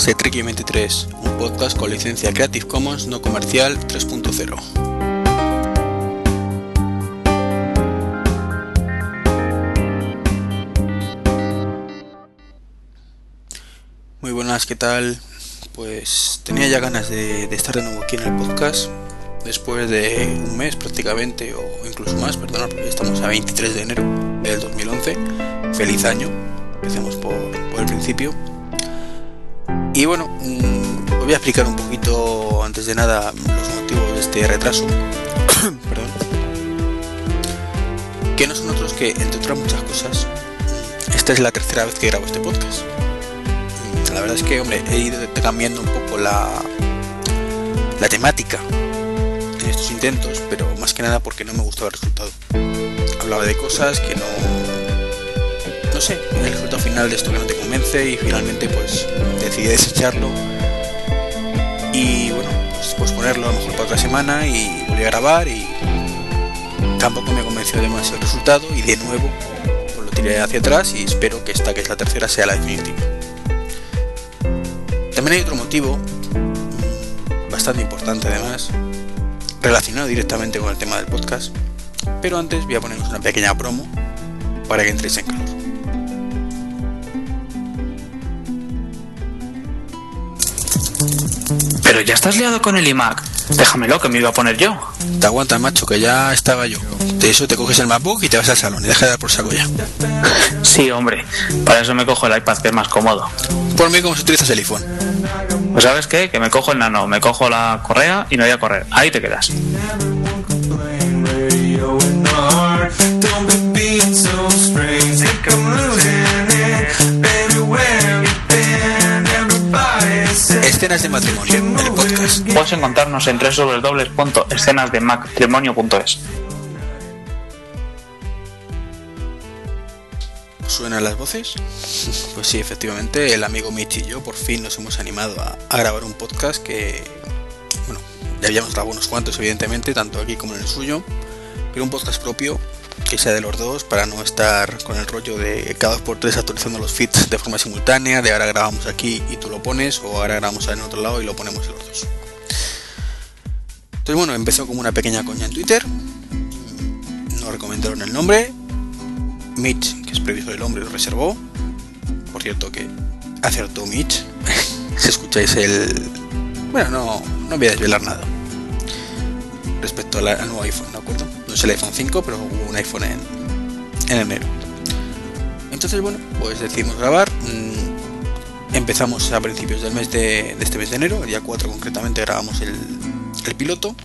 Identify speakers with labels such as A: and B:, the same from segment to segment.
A: podcast de Treki 23, un podcast con licencia Creative Commons no comercial 3.0. Muy buenas, ¿qué tal? Pues tenía ya ganas de, estar de nuevo aquí en el podcast después de un mes prácticamente o incluso más, perdón, porque estamos a 23 de enero del 2011. Feliz año, empecemos por el principio. Y bueno, mm, voy a explicar un poquito antes de nada los motivos de este retraso. perdón. Que no son otros que, entre otras muchas cosas, esta es la tercera vez que grabo este podcast. Mm, La verdad es que, hombre, he ido cambiando un poco la, la temática en estos intentos, pero más que nada porque no me gustaba el resultado. Hablaba de cosas que no. No sé, el resultado final de esto que no te convence y finalmente pues decidí desecharlo. Y bueno, pues posponerlo a lo mejor para otra semana y volví a grabar y tampoco me convenció demasiado el resultado y de nuevo pues lo tiré hacia atrás y espero que esta que es la tercera sea la definitiva. También hay otro motivo, mm, bastante importante además, relacionado directamente con el tema del podcast. Pero antes voy a poneros una pequeña promo para que entréis en calor.
B: Pero ya estás liado con el iMac. Déjamelo que me iba a poner yo.
A: Te aguanta, macho, que ya estaba yo. De eso te coges el MacBook y te vas al salón y deja de dar por saco ya.
B: Sí, hombre. Para eso me cojo el iPad que es más cómodo.
A: Por mí, como si utilizas el iPhone.
B: Pues sabes qué? Que me cojo el nano, me cojo la correa y no voy a correr. Ahí te quedas.
A: Escenas de matrimonio, el podcast.
B: Puedes encontrarnos en www.escenasdematrimonio.es.
A: ¿Suenan las voces? Pues sí, efectivamente, el amigo Mitch y yo por fin nos hemos animado a, a grabar un podcast que, bueno, ya habíamos grabado unos cuantos, evidentemente, tanto aquí como en el suyo, pero un podcast propio que sea de los dos para no estar con el rollo de cada dos por tres actualizando los feeds de forma simultánea, de ahora grabamos aquí y tú lo pones, o ahora grabamos en otro lado y lo ponemos en los dos. Entonces, bueno, empezó como una pequeña coña en Twitter, nos recomendaron el nombre, Mitch, que es previsto del hombre, lo reservó. Por cierto que acertó Mitch. si escucháis el... Bueno, no, no voy a desvelar nada. Respecto al nuevo iPhone, ¿de acuerdo? No es el iPhone 5, pero hubo un iPhone en, en enero. Entonces, bueno, pues decidimos grabar. Mm, Empezamos a principios del mes de, este mes de enero, el día 4 concretamente grabamos el, el piloto.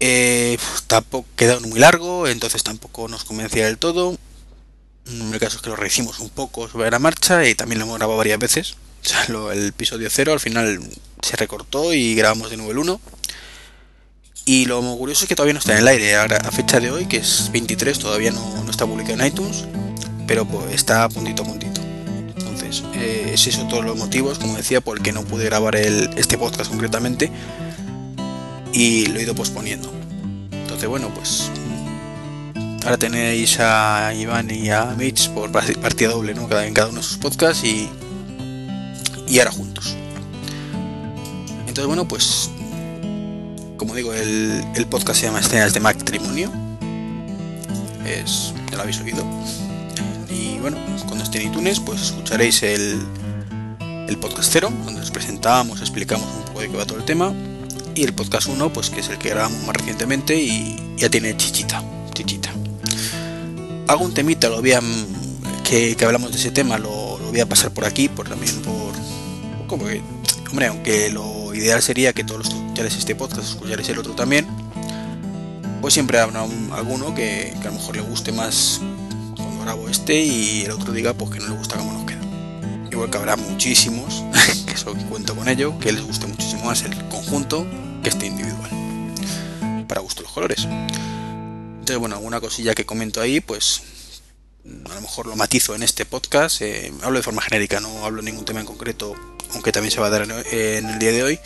A: Eh, pues, tampoco quedó muy largo, entonces tampoco nos convencía del todo. Mm, El caso es que lo rehicimos un poco sobre la marcha y también lo hemos grabado varias veces. O el episodio 0 al final se recortó y grabamos de nuevo el 1. Y lo curioso es que todavía no está en el aire. A fecha de hoy, que es 23, todavía no, no está publicado en iTunes, pero pues, está puntito a puntito. Entonces, eh, esos son todos los motivos, como decía, por el que no pude grabar el, este podcast concretamente y lo he ido posponiendo. Entonces, bueno, pues ahora tenéis a Iván y a Mitch por pa- partida doble, ¿no? Cada, en cada uno de sus podcasts y, y ahora juntos. Entonces, bueno, pues como digo, el, el podcast se llama Escenas de Matrimonio. Es, ya lo habéis oído. Y bueno, cuando esté en iTunes, pues escucharéis el, el podcast 0, donde os presentamos, explicamos un poco de qué va todo el tema y el podcast 1 pues que es el que grabamos más recientemente y ya tiene chichita chichita hago un temita lo voy a que, que hablamos de ese tema lo, lo voy a pasar por aquí por también por como que hombre aunque lo ideal sería que todos los que escucharéis este podcast escucharéis el otro también. Pues siempre habrá un- alguno que, que a lo mejor le guste más cuando grabo este y el otro diga pues que no le gusta cómo nos queda igual que habrá muchísimos que eso que cuento con ello que les guste muchísimo más el conjunto que este individual para gusto los colores. Entonces bueno alguna cosilla que comento ahí pues a lo mejor lo matizo en este podcast eh, hablo de forma genérica no hablo de ningún tema en concreto aunque también se va a dar en, el día de hoy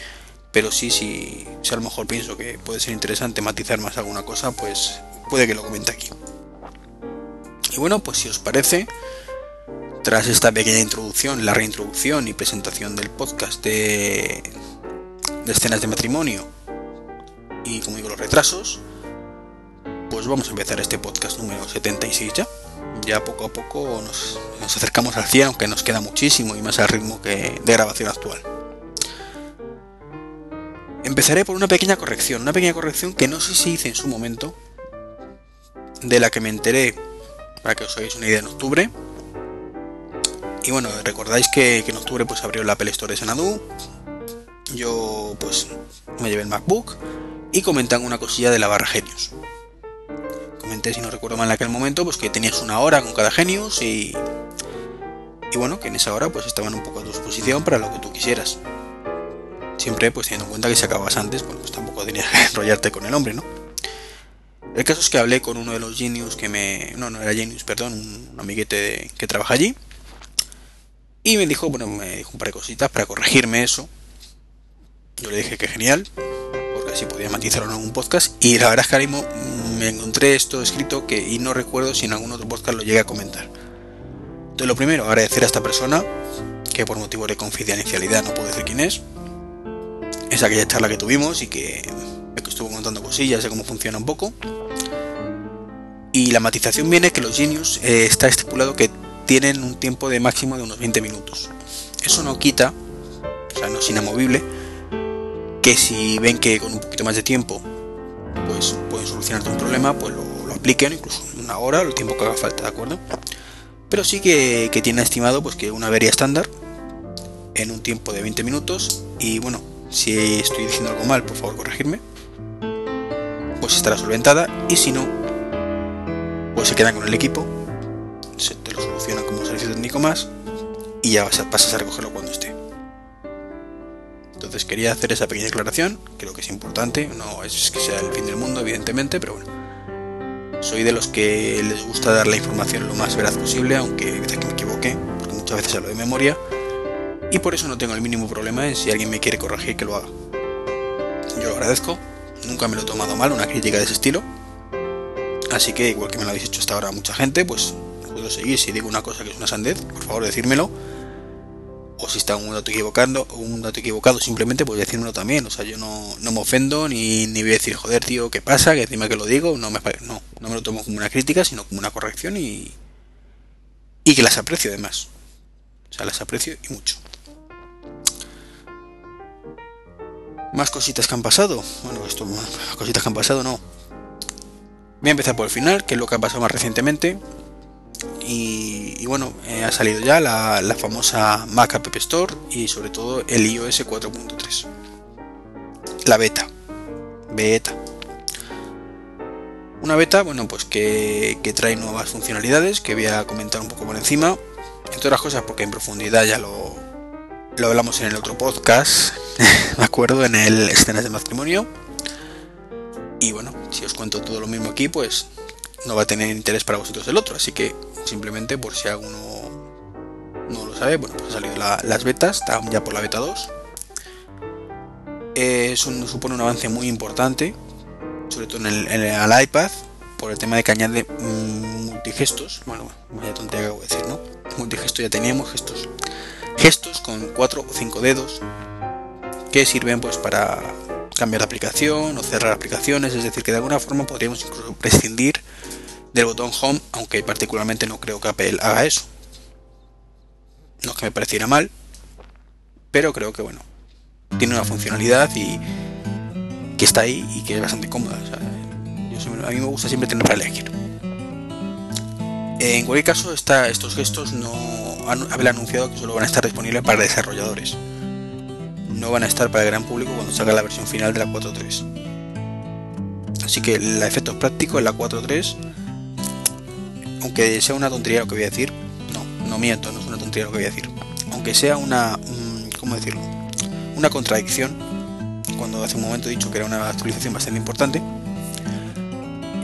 A: pero sí si, si a lo mejor pienso que puede ser interesante matizar más alguna cosa pues puede que lo comente aquí y bueno pues si os parece tras esta pequeña introducción, la reintroducción y presentación del podcast de, de escenas de matrimonio y como digo los retrasos, pues vamos a empezar este podcast número 76 ya. Ya poco a poco nos, acercamos al 100, aunque nos queda muchísimo y más al ritmo que de grabación actual. Empezaré por una pequeña corrección, una pequeña corrección que no sé si hice en su momento, de la que me enteré, para que os hagáis una idea, en octubre. Y bueno, recordáis que, que en octubre pues abrió la Apple Store de Sanadu. Yo pues me llevé el MacBook y comentan una cosilla de la barra Genius. Si no recuerdo mal en aquel momento, pues que tenías una hora con cada Genius y, y bueno, que en esa hora pues estaban un poco a tu disposición para lo que tú quisieras. Siempre pues teniendo en cuenta que si acabas antes, pues tampoco tenías que enrollarte con el hombre, ¿no? El caso es que hablé con uno de los genius que me... No, no era genius, perdón, un amiguete que trabaja allí. Y me dijo, bueno, me dijo un par de cositas para corregirme eso. Yo le dije que genial, así podía matizarlo en algún podcast. Y la verdad es que ahora mismo me encontré esto escrito que, y no recuerdo si en algún otro podcast lo llegué a comentar. Entonces lo primero, agradecer a esta persona, que por motivo de confidencialidad no puedo decir quién es, es aquella charla que tuvimos y que, que estuvo contando cosillas de cómo funciona un poco. Y la matización viene que los genius eh, está estipulado que tienen un tiempo de máximo de unos 20 minutos. Eso no quita, o sea, no es inamovible, que si ven que con un poquito más de tiempo pues pueden solucionarte un problema, pues lo, apliquen, incluso una hora, el tiempo que haga falta, ¿de acuerdo? Pero sí que, que tiene estimado pues que una avería estándar en un tiempo de 20 minutos y bueno, si estoy diciendo algo mal, por favor corregirme. Pues estará solventada y si no, pues se quedan con el equipo, se te lo soluciona como un servicio técnico más y ya vas a, pasas a recogerlo cuando esté. Entonces quería hacer esa pequeña aclaración, creo que es importante, no es que sea el fin del mundo, evidentemente, pero bueno. Soy de los que les gusta dar la información lo más veraz posible, aunque a que me equivoque, porque muchas veces hablo de memoria, y por eso no tengo el mínimo problema en si alguien me quiere corregir que lo haga. Yo lo agradezco, nunca me lo he tomado mal una crítica de ese estilo, así que igual que me lo habéis hecho hasta ahora mucha gente, pues puedo seguir. Si digo una cosa que es una sandez, por favor decírmelo. O si está un dato equivocando, un dato equivocado, simplemente pues decírmelo también. O sea, yo no, no me ofendo ni, ni voy a decir, joder, tío, ¿qué pasa? Que encima que lo digo, no me, no, no me lo tomo como una crítica, sino como una corrección y, y que las aprecio además. O sea, las aprecio y mucho. Más cositas que han pasado. Bueno, esto, cositas que han pasado, no. Voy a empezar por el final, que es lo que ha pasado más recientemente. Y, bueno, eh, ha salido ya la, la, famosa Mac App Store y sobre todo el iOS 4.3. La beta. Beta. Una beta, bueno, pues que, que, trae nuevas funcionalidades que voy a comentar un poco por encima. Entre otras cosas porque en profundidad ya lo, lo hablamos en el otro podcast, me acuerdo, en el Escenas de Matrimonio. Y bueno, si os cuento todo lo mismo aquí, pues no va a tener interés para vosotros el otro. Así que simplemente por si alguno no lo sabe, bueno, pues ha salido la, las betas, están ya por la beta 2. Eh, eso nos supone un avance muy importante, sobre todo en el, el iPad, por el tema de que añade mmm, multigestos. Bueno, vaya tontería que acabo de decir, ¿no? Multigesto ya teníamos, gestos gestos con 4 o 5 dedos que sirven pues para cambiar de aplicación o cerrar aplicaciones, es decir, que de alguna forma podríamos incluso prescindir del botón home, aunque particularmente no creo que Apple haga eso. No es que me pareciera mal, pero creo que bueno, tiene una funcionalidad y que está ahí y que es bastante cómoda. A mí me gusta siempre tener para elegir. En cualquier caso, estos gestos no Apple ha anunciado que solo van a estar disponibles para desarrolladores. No van a estar para el gran público cuando salga la versión final de la 4.3. Así que el efecto práctico en la 4.3, aunque sea una tontería lo que voy a decir, no, no miento, no es una tontería lo que voy a decir. Aunque sea una, ¿cómo decirlo? Una contradicción, cuando hace un momento he dicho que era una actualización bastante importante,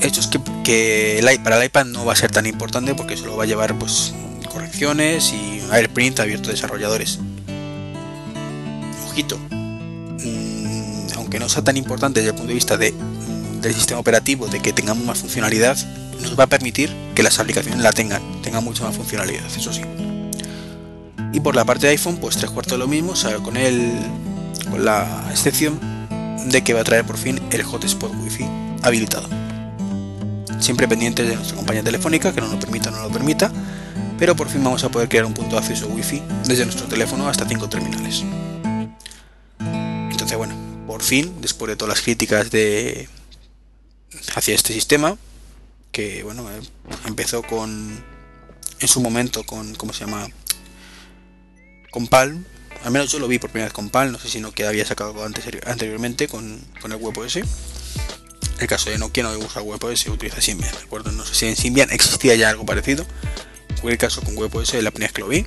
A: esto es que, para el iPad no va a ser tan importante porque solo va a llevar pues correcciones y AirPrint abierto a desarrolladores. Ojito, mmm, aunque no sea tan importante desde el punto de vista de, del sistema operativo, de que tengamos más funcionalidad, nos va a permitir que las aplicaciones la tengan, tengan mucha más funcionalidad, eso sí. Y por la parte de iPhone, pues tres cuartos de lo mismo, con el, con la excepción de que va a traer por fin el hotspot Wi-Fi habilitado. Siempre pendientes de nuestra compañía telefónica, que no lo permita o no lo permita, pero por fin vamos a poder crear un punto de acceso Wi-Fi desde nuestro teléfono hasta cinco terminales. Entonces, bueno, por fin, después de todas las críticas de hacia este sistema, bueno, eh, empezó con en su momento con ¿cómo se llama? con Palm, al menos yo lo vi por primera vez con Palm, no sé si no que había sacado antes, anteriormente con, con el WebOS. En el caso de Nokia no usa WebOS, utiliza Symbian, ¿de? No sé si en Symbian existía ya algo parecido. En cualquier caso con WebOS la primera vez que lo vi.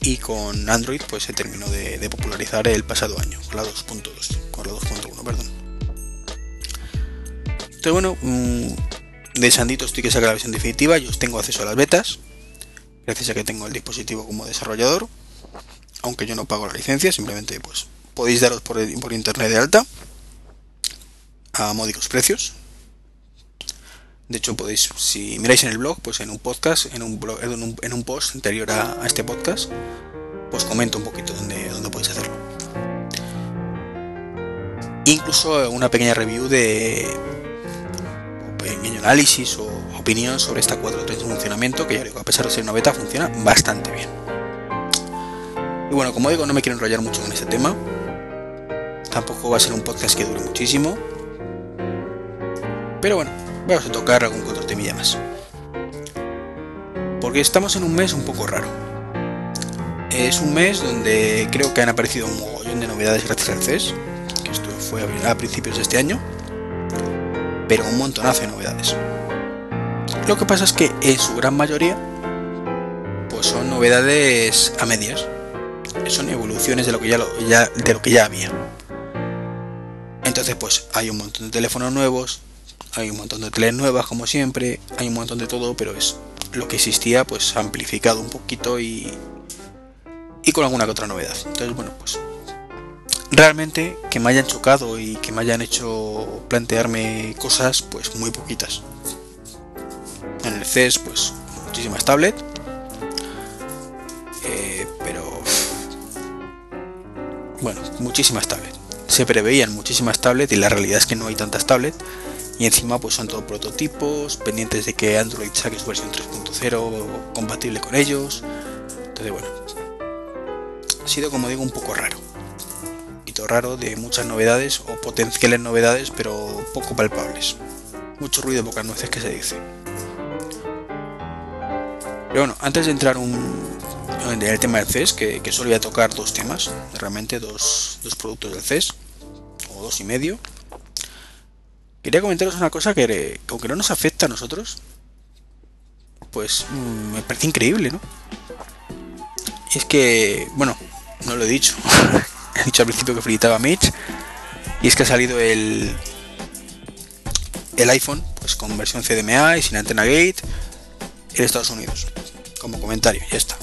A: Y con Android pues se terminó de, popularizar el pasado año, con la 2.2, con la 2.1, perdón. Entonces bueno, mm, de Sandito estoy que saca la versión definitiva, yo tengo acceso a las betas, gracias a que tengo el dispositivo como desarrollador aunque yo no pago la licencia, simplemente pues podéis daros por, internet de alta a módicos precios. De hecho, podéis, si miráis en el blog, pues en un podcast, en un, blog, en un, post anterior a, este podcast, pues comento un poquito dónde, dónde podéis hacerlo. Incluso una pequeña review de pequeño análisis o opinión sobre esta 4.3 de funcionamiento, que ya digo, a pesar de ser una beta, funciona bastante bien. Y bueno, como digo, no me quiero enrollar mucho con este tema. Tampoco va a ser un podcast que dure muchísimo. Pero bueno, vamos a tocar algún otro temilla más. Porque estamos en un mes un poco raro. Es un mes donde creo que han aparecido un mogollón de novedades gracias al CES, que esto fue a principios de este año, pero un montonazo de novedades. Lo que pasa es que en su gran mayoría, pues son novedades a medias son evoluciones de lo que ya, de lo que ya había. Entonces, pues hay un montón de teléfonos nuevos, hay un montón de teles nuevas como siempre, hay un montón de todo, pero es lo que existía pues amplificado un poquito y, y con alguna que otra novedad. Entonces, bueno, pues realmente que me hayan chocado y que me hayan hecho plantearme cosas, pues muy poquitas. En el CES, pues muchísimas tablets bueno, muchísimas tablets. Se preveían muchísimas tablets y la realidad es que no hay tantas tablets. Y encima pues son todos prototipos, pendientes de que Android saque su versión 3.0 compatible con ellos. Entonces bueno, ha sido como digo un poco raro. Raro de muchas novedades o potenciales novedades pero poco palpables. Mucho ruido, pocas nueces que se dice. Pero bueno, antes de entrar en el tema del CES, que, solo voy a tocar dos temas, realmente dos, dos productos del CES, o dos y medio. Quería comentaros una cosa que, aunque no nos afecta a nosotros, pues mm, me parece increíble, ¿no? Es que, bueno, no lo he dicho, he dicho al principio que felicitaba a Mitch, y es que ha salido el, el iPhone, pues con versión CDMA y sin antena gate en Estados Unidos. Como comentario, ya está.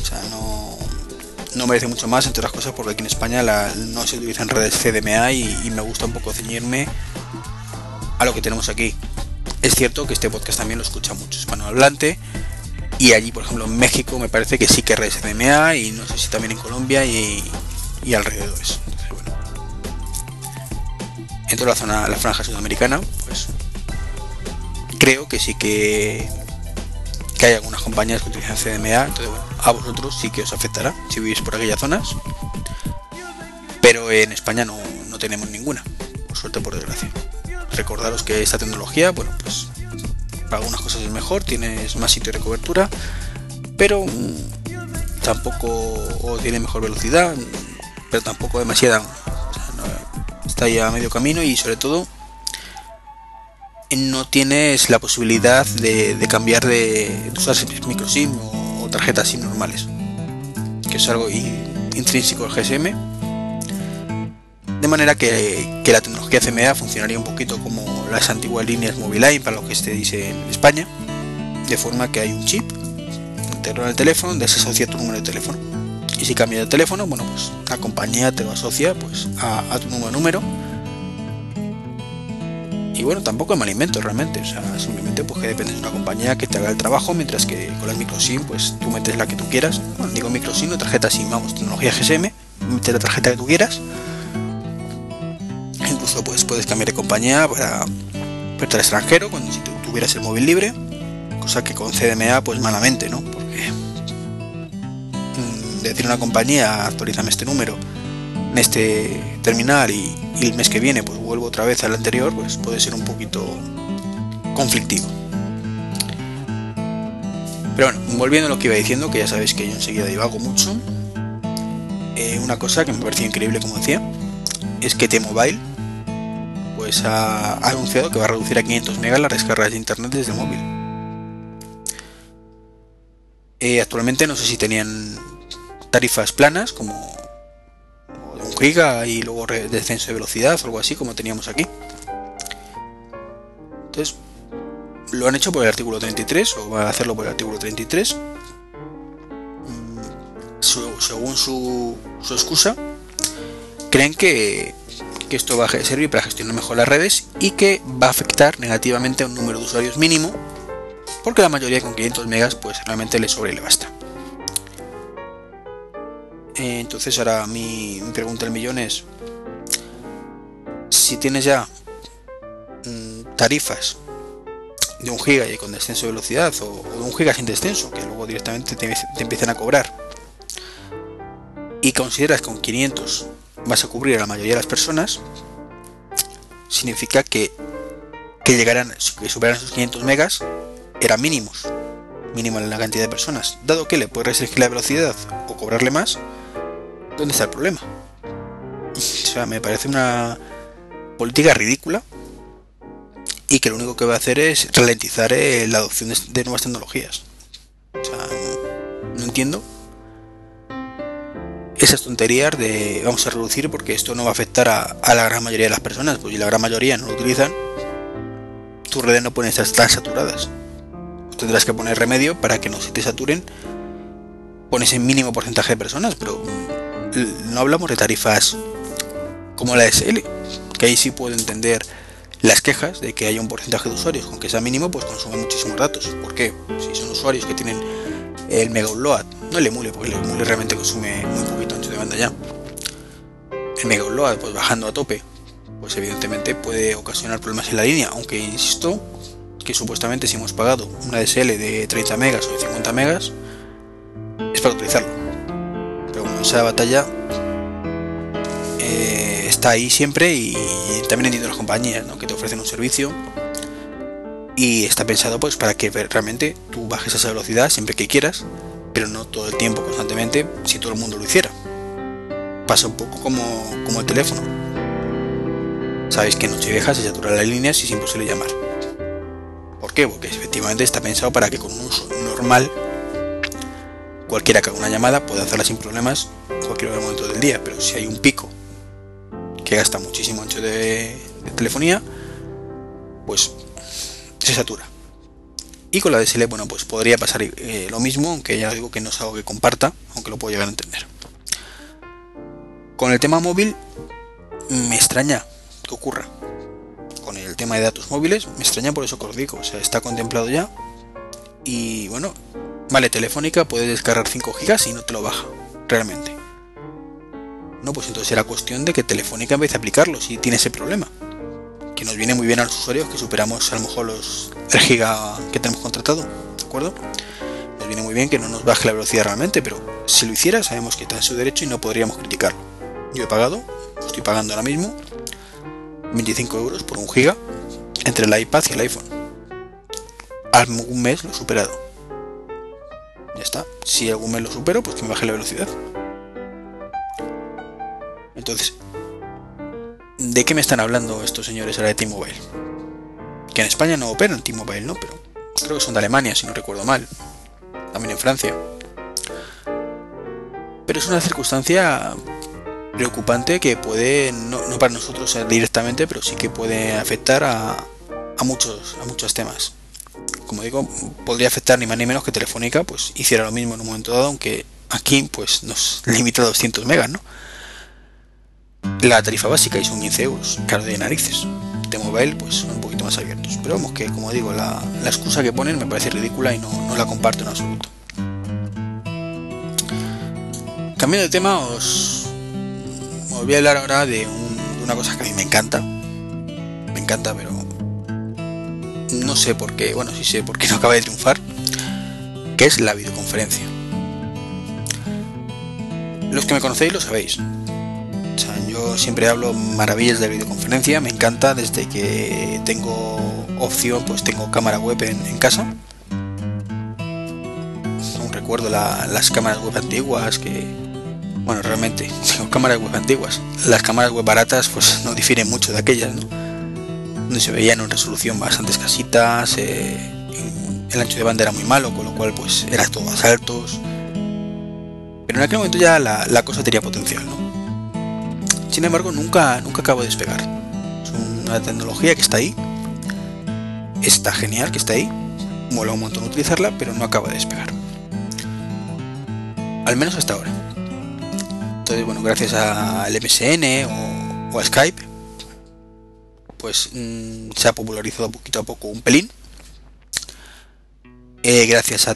A: O sea, no, no merece mucho más, entre otras cosas, porque aquí en España no se utilizan redes CDMA y, me gusta un poco ceñirme a lo que tenemos aquí. Es cierto que este podcast también lo escucha mucho hispanohablante y allí, por ejemplo, en México me parece que sí que redes CDMA y no sé si también en Colombia y, y alrededores. Entonces. En toda la zona, la franja sudamericana, pues creo que sí que que hay algunas compañías que utilizan CDMA, entonces a vosotros sí que os afectará si vivís por aquellas zonas, pero en España no, tenemos ninguna, por suerte por desgracia. Recordaros que esta tecnología, bueno, pues para algunas cosas es mejor, tienes más sitio de cobertura, pero mm, tampoco tiene mejor velocidad, pero tampoco demasiada. está ya a medio camino y sobre todo no tienes la posibilidad de, cambiar de, usar micro SIM o, tarjetas SIM normales, que es algo intrínseco al GSM. De manera que, la tecnología CMA funcionaría un poquito como las antiguas líneas Moviline para lo que se dice en España, de forma que hay un chip integrado en el teléfono donde se asocia tu número de teléfono. Y si cambia de teléfono, bueno, pues la compañía te lo asocia pues, a, tu nuevo número Y bueno, tampoco es mal invento realmente, o sea, simplemente pues que depende de una compañía que te haga el trabajo, mientras que con las microSIM pues tú metes la que tú quieras. Bueno, digo microSIM o tarjeta SIM, vamos, tecnología GSM, metes la tarjeta que tú quieras. Incluso pues puedes cambiar de compañía para irte al extranjero cuando si tuvieras el móvil libre, cosa que con CDMA pues malamente, ¿no? Porque decir a una compañía actualízame este número en este terminal y, el mes que viene pues vuelvo otra vez al anterior, pues puede ser un poquito conflictivo. Pero bueno, volviendo a lo que iba diciendo, que ya sabéis que yo enseguida divago mucho, eh, una cosa que me pareció increíble, como decía, es que T-Mobile pues ha, anunciado que va a reducir a 500 megas las descargas de internet desde móvil. Eh, actualmente no sé si tenían tarifas planas como un giga y luego descenso de velocidad algo así como teníamos aquí. Entonces, lo han hecho por el artículo 33 o va a hacerlo por el artículo 33. Mm, según su, su excusa, creen que, que esto va a servir para gestionar mejor las redes y que va a afectar negativamente a un número de usuarios mínimo porque la mayoría con 500 megas pues realmente le sobra y le basta. Eh, Entonces ahora mi, pregunta del millón es, si tienes ya mm, tarifas de un giga y con descenso de velocidad o, o de un giga sin descenso, que luego directamente te, empiezan a cobrar, y consideras que con 500 vas a cubrir a la mayoría de las personas, significa que, que llegarán, que superaran esos 500 megas, eran mínimos, mínimo en la cantidad de personas. Dado que le puedes restringir la velocidad o cobrarle más, ¿dónde está el problema? O sea, me parece una política ridícula y que lo único que va a hacer es ralentizar eh, la adopción de, nuevas tecnologías. O sea, no, entiendo esas tonterías de vamos a reducir porque esto no va a afectar a, la gran mayoría de las personas, pues si la gran mayoría no lo utilizan, tus redes no pueden estar tan saturadas. Tendrás que poner remedio para que no se te saturen con ese mínimo porcentaje de personas, pero no hablamos de tarifas como la SL, que ahí sí puedo entender las quejas de que haya un porcentaje de usuarios, con que sea mínimo, pues consume muchísimos datos. ¿Por qué? Si son usuarios que tienen el mega upload, no el emule, porque el emule realmente consume muy poquito ancho de banda ya. El mega upload, pues bajando a tope, pues evidentemente puede ocasionar problemas en la línea, aunque insisto que supuestamente si hemos pagado una DSL de 30 megas o de 50 megas, es para utilizarlo. Bueno, esa batalla eh, está ahí siempre y también entiendo las compañías ¿no? que te ofrecen un servicio y está pensado pues para que realmente tú bajes esa velocidad siempre que quieras, pero no todo el tiempo constantemente si todo el mundo lo hiciera. Pasa un poco como, como el teléfono. Sabéis que en Nochevieja se satura la línea si es imposible llamar. ¿Por qué? Porque efectivamente está pensado para que con un uso normal cualquiera que haga una llamada pueda hacerla sin problemas cualquier momento del día. Pero si hay un pico que gasta muchísimo ancho de, de telefonía, pues se satura. Y con la DSL, bueno, pues podría pasar eh, lo mismo, aunque ya digo que no es algo que comparta, aunque lo puedo llegar a entender. Con el tema móvil, me extraña que ocurra. Con el tema de datos móviles, me extraña por eso que os digo, o sea, está contemplado ya. Y bueno, vale, Telefónica puede descargar 5 gigas y no te lo baja, realmente. No, pues entonces será cuestión de que Telefónica empiece a aplicarlo si tiene ese problema que nos viene muy bien a los usuarios que superamos a lo mejor los giga que tenemos contratado, ¿de acuerdo? Nos viene muy bien que no nos baje la velocidad realmente, pero si lo hiciera sabemos que está en su derecho y no podríamos criticarlo. Yo he pagado, estoy pagando ahora mismo, 25 euros por un giga entre el iPad y el iPhone. Algún mes lo he superado. Ya está. Si algún mes lo supero, pues que me baje la velocidad. Entonces, ¿De qué me están hablando estos señores ahora de T-Mobile? Que en España no operan T-Mobile, ¿no? Pero creo que son de Alemania, si no recuerdo mal. También en Francia. Pero es una circunstancia preocupante que puede, no, para nosotros directamente, pero sí que puede afectar a, a, muchos, a muchos temas. Como digo, podría afectar ni más ni menos que Telefónica pues hiciera lo mismo en un momento dado, aunque aquí pues nos limita a 200 megas, ¿no? la tarifa básica y son 15 euros, caro de narices. T-Mobile pues son un poquito más abiertos. Pero vamos que, como digo, la, excusa que ponen me parece ridícula y no, la comparto en absoluto. Cambiando de tema, os, voy a hablar ahora de, una cosa que a mí me encanta. Me encanta, pero no sé por qué, bueno, sí sé por qué no acaba de triunfar, que es la videoconferencia. Los que me conocéis lo sabéis. yo siempre hablo maravillas de videoconferencia, me encanta desde que tengo opción, pues tengo cámara web en, casa. Aún recuerdo las cámaras web antiguas que, bueno, realmente tengo cámaras web antiguas. Las cámaras web baratas pues no difieren mucho de aquellas, ¿no? Donde se veían en resolución bastante escasitas, eh, el ancho de banda era muy malo, con lo cual pues era todo a saltos pero en aquel momento ya la, cosa tenía potencial, ¿no? Sin embargo, nunca, nunca acabo de despegar. Es una tecnología que está ahí. Está genial que está ahí. Mola un montón utilizarla, pero no acaba de despegar. Al menos hasta ahora. Entonces, bueno, gracias al MSN o, a Skype, pues mm, se ha popularizado poquito a poco un pelín eh, gracias a,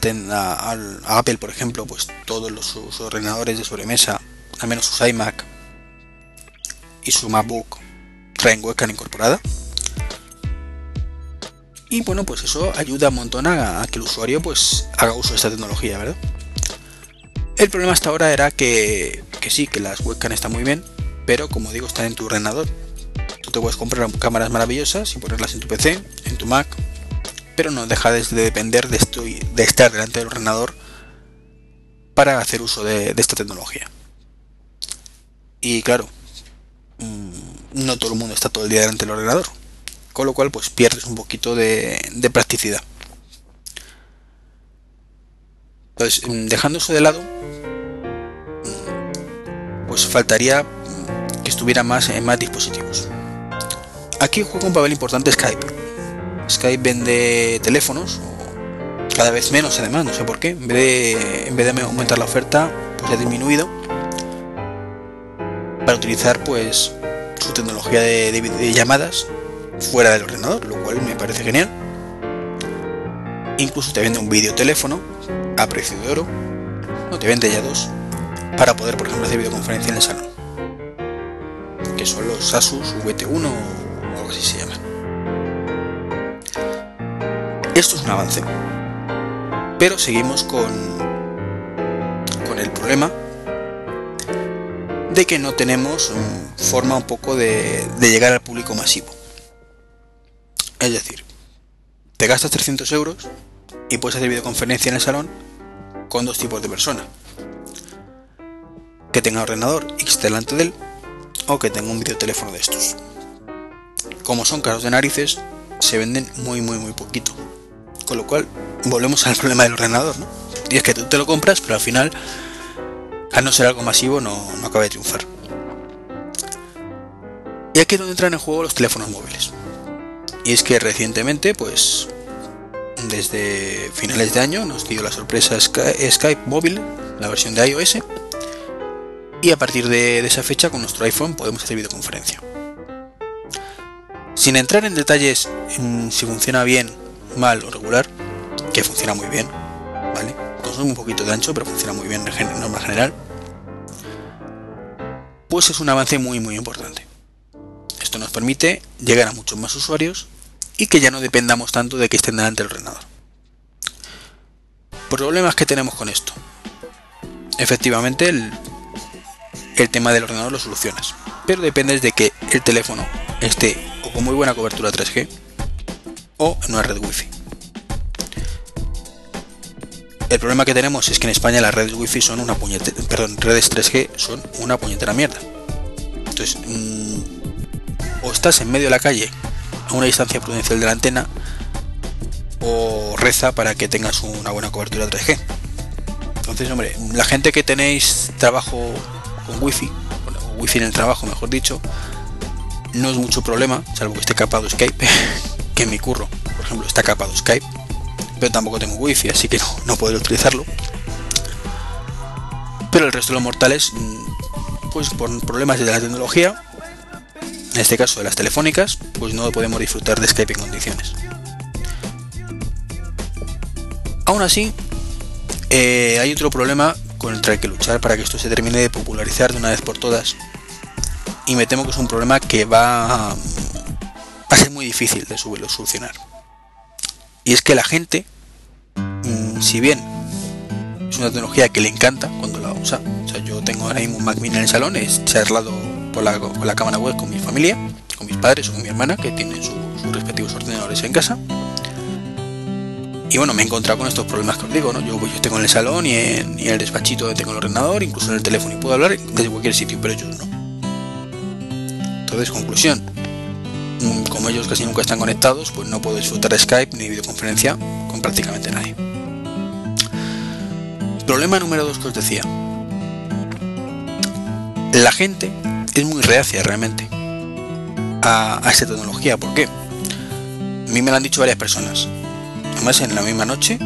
A: Apple, por ejemplo, pues todos los, sus ordenadores de sobremesa, al menos sus iMac y su MacBook, traen webcam incorporada. Y bueno, pues eso ayuda un montón a, que el usuario pues haga uso de esta tecnología, ¿verdad? El problema hasta ahora era que, que sí, que las webcam están muy bien, pero como digo, están en tu ordenador. Te puedes comprar cámaras maravillosas y ponerlas en tu PC, en tu Mac pero no deja de depender de, de estar delante del ordenador para hacer uso de, esta tecnología. Y claro, mm, no todo el mundo está todo el día delante del ordenador, con lo cual pues pierdes un poquito de, practicidad. Entonces, mm, dejando eso de lado, mm, pues faltaría que estuviera más en más dispositivos. Aquí juega un papel importante Skype. Skype vende teléfonos, cada vez menos además, no sé por qué, en vez de, aumentar la oferta, pues ha disminuido para utilizar pues su tecnología de, llamadas fuera del ordenador, lo cual me parece genial. Incluso te vende un videoteléfono a precio de oro, no te vende ya dos, para poder por ejemplo hacer videoconferencia en el salón, que son los Asus VT1 o así se llama. Esto es un avance. Pero seguimos con, con el problema de que no tenemos forma un poco de, llegar al público masivo. Es decir, te gastas 300 euros y puedes hacer videoconferencia en el salón con dos tipos de personas. Que tenga ordenador X delante de él o que tenga un videoteléfono de estos. Como son caros de narices, se venden muy muy muy poquito. Con lo cual, volvemos al problema del ordenador, ¿no? Y es que tú te lo compras, pero al final, al no ser algo masivo, no, acaba de triunfar. Y aquí es donde entran en juego los teléfonos móviles. Y es que recientemente, pues, desde finales de año, nos dio la sorpresa Skype móvil, la versión de iOS. Y a partir de, esa fecha, con nuestro iPhone, podemos hacer videoconferencia. Sin entrar en detalles en si funciona bien mal o regular, que funciona muy bien, ¿vale? Consume un poquito de ancho, pero funciona muy bien en norma general. Pues es un avance muy muy importante. Esto nos permite llegar a muchos más usuarios y que ya no dependamos tanto de que estén delante del ordenador. Problemas que tenemos con esto. Efectivamente, el, el tema del ordenador lo solucionas, pero depende de que el teléfono esté o con muy buena cobertura 3G o en una red wifi. El problema que tenemos es que en España las redes wifi son una puñetera, perdón, redes 3G son una puñetera mierda. Entonces, mm, o estás en medio de la calle a una distancia prudencial de la antena o reza para que tengas una buena cobertura 3G. Entonces, hombre, la gente que tenéis trabajo con wifi, o wifi en el trabajo, mejor dicho, no es mucho problema, salvo que esté capado Skype. que mi curro, por ejemplo, está capado Skype, pero tampoco tengo wifi, así que no, no podré utilizarlo. Pero el resto de los mortales, mm, pues por problemas de la tecnología, en este caso de las telefónicas, pues no podemos disfrutar de Skype en condiciones. Aún así, eh, hay otro problema contra el que luchar para que esto se termine de popularizar de una vez por todas. Y me temo que es un problema que va a, ser muy difícil de solucionar. Y es que la gente, mm, si bien es una tecnología que le encanta cuando la usa, o sea, yo tengo ahora un Mac Mini en el salón, he charlado por la, la cámara web con mi familia, con mis padres o con mi hermana, que tienen sus respectivos ordenadores en casa. Y bueno, me he encontrado con estos problemas que os digo, ¿no? Yo, pues, yo tengo en el salón y en, el despachito tengo el ordenador, incluso en el teléfono y puedo hablar desde cualquier sitio, pero ellos no. Entonces, conclusión. Mm, como ellos casi nunca están conectados, pues no puedo disfrutar Skype ni videoconferencia con prácticamente nadie. Problema número 2 que os decía. La gente es muy reacia realmente a, esta tecnología. ¿Por qué? A mí me lo han dicho varias personas. Además, en la misma noche,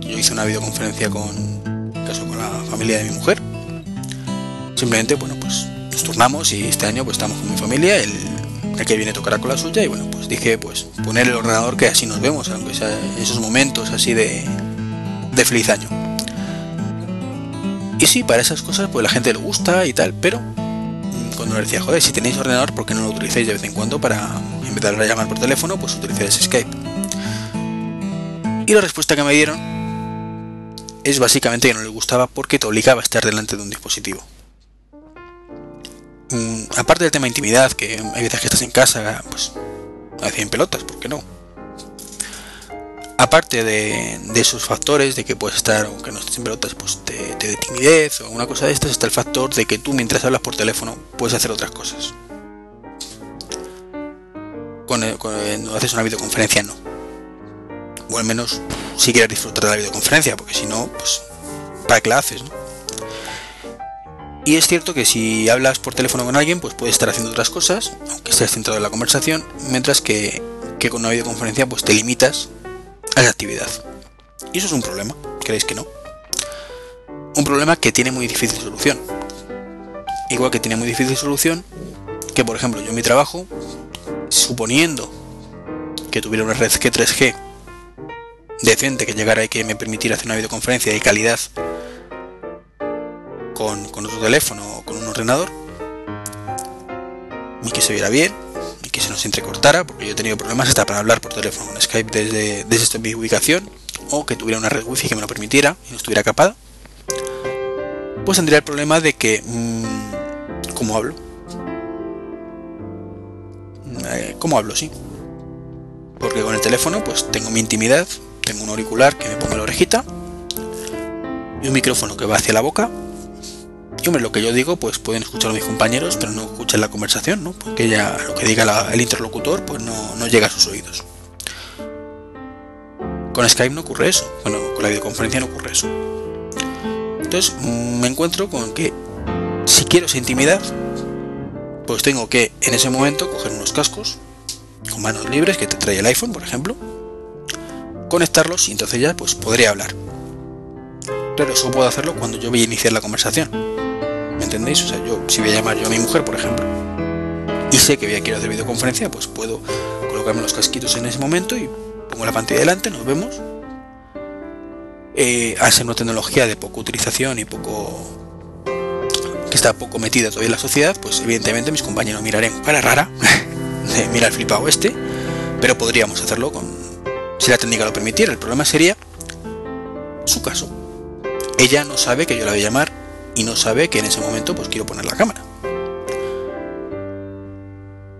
A: yo hice una videoconferencia con, caso, con la familia de mi mujer. Simplemente, bueno, pues nos turnamos y este año pues estamos con mi familia. El, que viene tocará con la suya y bueno, pues dije, pues poner el ordenador que así nos vemos, aunque sea esos momentos así de, feliz año. Y sí, para esas cosas pues la gente le gusta y tal, pero cuando le decía, joder, si tenéis ordenador, ¿por qué no lo utilizáis de vez en cuando para, en vez llamar por teléfono, pues utilizáis Skype? Y la respuesta que me dieron es básicamente que no le gustaba porque te obligaba a estar delante de un dispositivo. Mm, aparte del tema de intimidad, que hay veces que estás en casa, pues, en pelotas, ¿por qué no? aparte de, esos factores de que puedes estar, aunque no estés en pelotas, pues de, de, timidez o alguna cosa de estas, está el factor de que tú mientras hablas por teléfono puedes hacer otras cosas. Cuando haces una videoconferencia no. O al menos si quieres disfrutar de la videoconferencia, porque si no, pues ¿para qué la haces? Y es cierto que si hablas por teléfono con alguien, pues puedes estar haciendo otras cosas, aunque estés centrado en la conversación, mientras que, que con una videoconferencia pues te limitas a la actividad. Y eso es un problema, ¿creéis que no? Un problema que tiene muy difícil solución. Igual que tiene muy difícil solución que, por ejemplo, yo en mi trabajo, suponiendo que tuviera una red G 3G decente que llegara y que me permitiera hacer una videoconferencia de calidad con, otro teléfono o con un ordenador y que se viera bien que se nos entrecortara, porque yo he tenido problemas hasta para hablar por teléfono con Skype desde, desde mi ubicación, o que tuviera una red wifi que me lo permitiera y no estuviera capada, pues tendría el problema de que, mm, ¿cómo hablo? Eh, ¿Cómo hablo? Sí. Porque con el teléfono pues tengo mi intimidad, tengo un auricular que me pongo en la orejita y un micrófono que va hacia la boca y hombre, lo que yo digo, pues pueden escuchar a mis compañeros, pero no escuchen la conversación, ¿no? Porque ya lo que diga el interlocutor, pues no, llega a sus oídos. Con Skype no ocurre eso. Bueno, con la videoconferencia no ocurre eso. Entonces me encuentro con que si quiero esa intimidad, pues tengo que en ese momento coger unos cascos con manos libres que te trae el iPhone, por ejemplo, conectarlos y entonces ya pues podré hablar. Pero eso puedo hacerlo cuando yo voy a iniciar la conversación. ¿Me entendéis? O sea, yo si voy a llamar yo a mi mujer, por ejemplo, y sé que voy a quiero hacer videoconferencia, pues puedo colocarme los casquitos en ese momento y pongo la pantalla delante, nos vemos. Eh, al una tecnología de poca utilización y poco que está poco metida todavía en la sociedad, pues evidentemente mis compañeros mirarán cara rara, mira el flipado este, pero podríamos hacerlo con si la técnica lo permitiera. El problema sería su caso. Ella no sabe que yo la voy a llamar y no sabe que en ese momento pues quiero poner la cámara.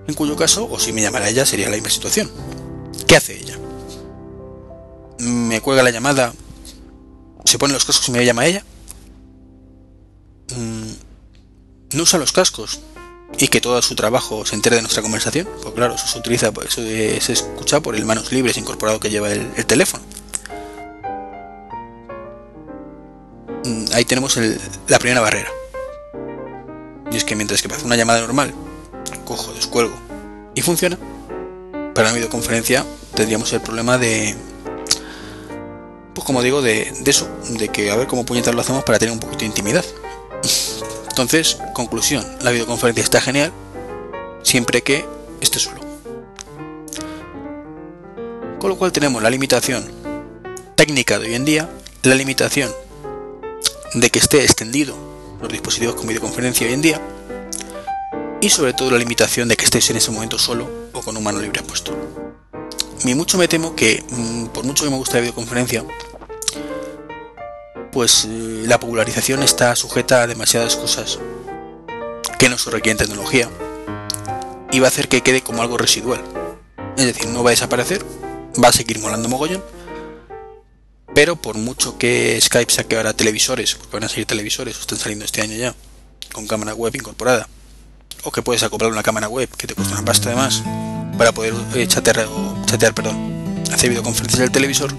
A: En cuyo caso, o si me llamara ella, sería la misma situación. ¿Qué hace ella? Me cuelga la llamada, se pone los cascos y me llama ella. Mm, no usa los cascos y que todo su trabajo se entere de nuestra conversación. Pues claro, eso se utiliza, eso se escucha por el manos libres incorporado que lleva el teléfono. Ahí tenemos la primera barrera. Y es que mientras que hacer una llamada normal, cojo, descuelgo y funciona, para una videoconferencia tendríamos el problema de, pues como digo, de, eso, de que a ver cómo puñetas lo hacemos para tener un poquito de intimidad. Entonces, conclusión, la videoconferencia está genial, siempre que esté solo. Con lo cual tenemos la limitación técnica de hoy en día, la limitación de que esté extendido los dispositivos con videoconferencia hoy en día y sobre todo la limitación de que estés en ese momento solo o con un mano libre puesto. Y mucho me temo que, mm, por mucho que me guste la videoconferencia, pues eh, la popularización está sujeta a demasiadas cosas que no se requieren tecnología y va a hacer que quede como algo residual. Es decir, no va a desaparecer, va a seguir molando mogollón, pero por mucho que Skype saque ahora televisores, porque van a salir televisores, o están saliendo este año ya, con cámara web incorporada, o que puedes acoplar una cámara web que te cuesta una pasta de más para poder eh, chatear, chatear, perdón, hacer videoconferencias del televisor,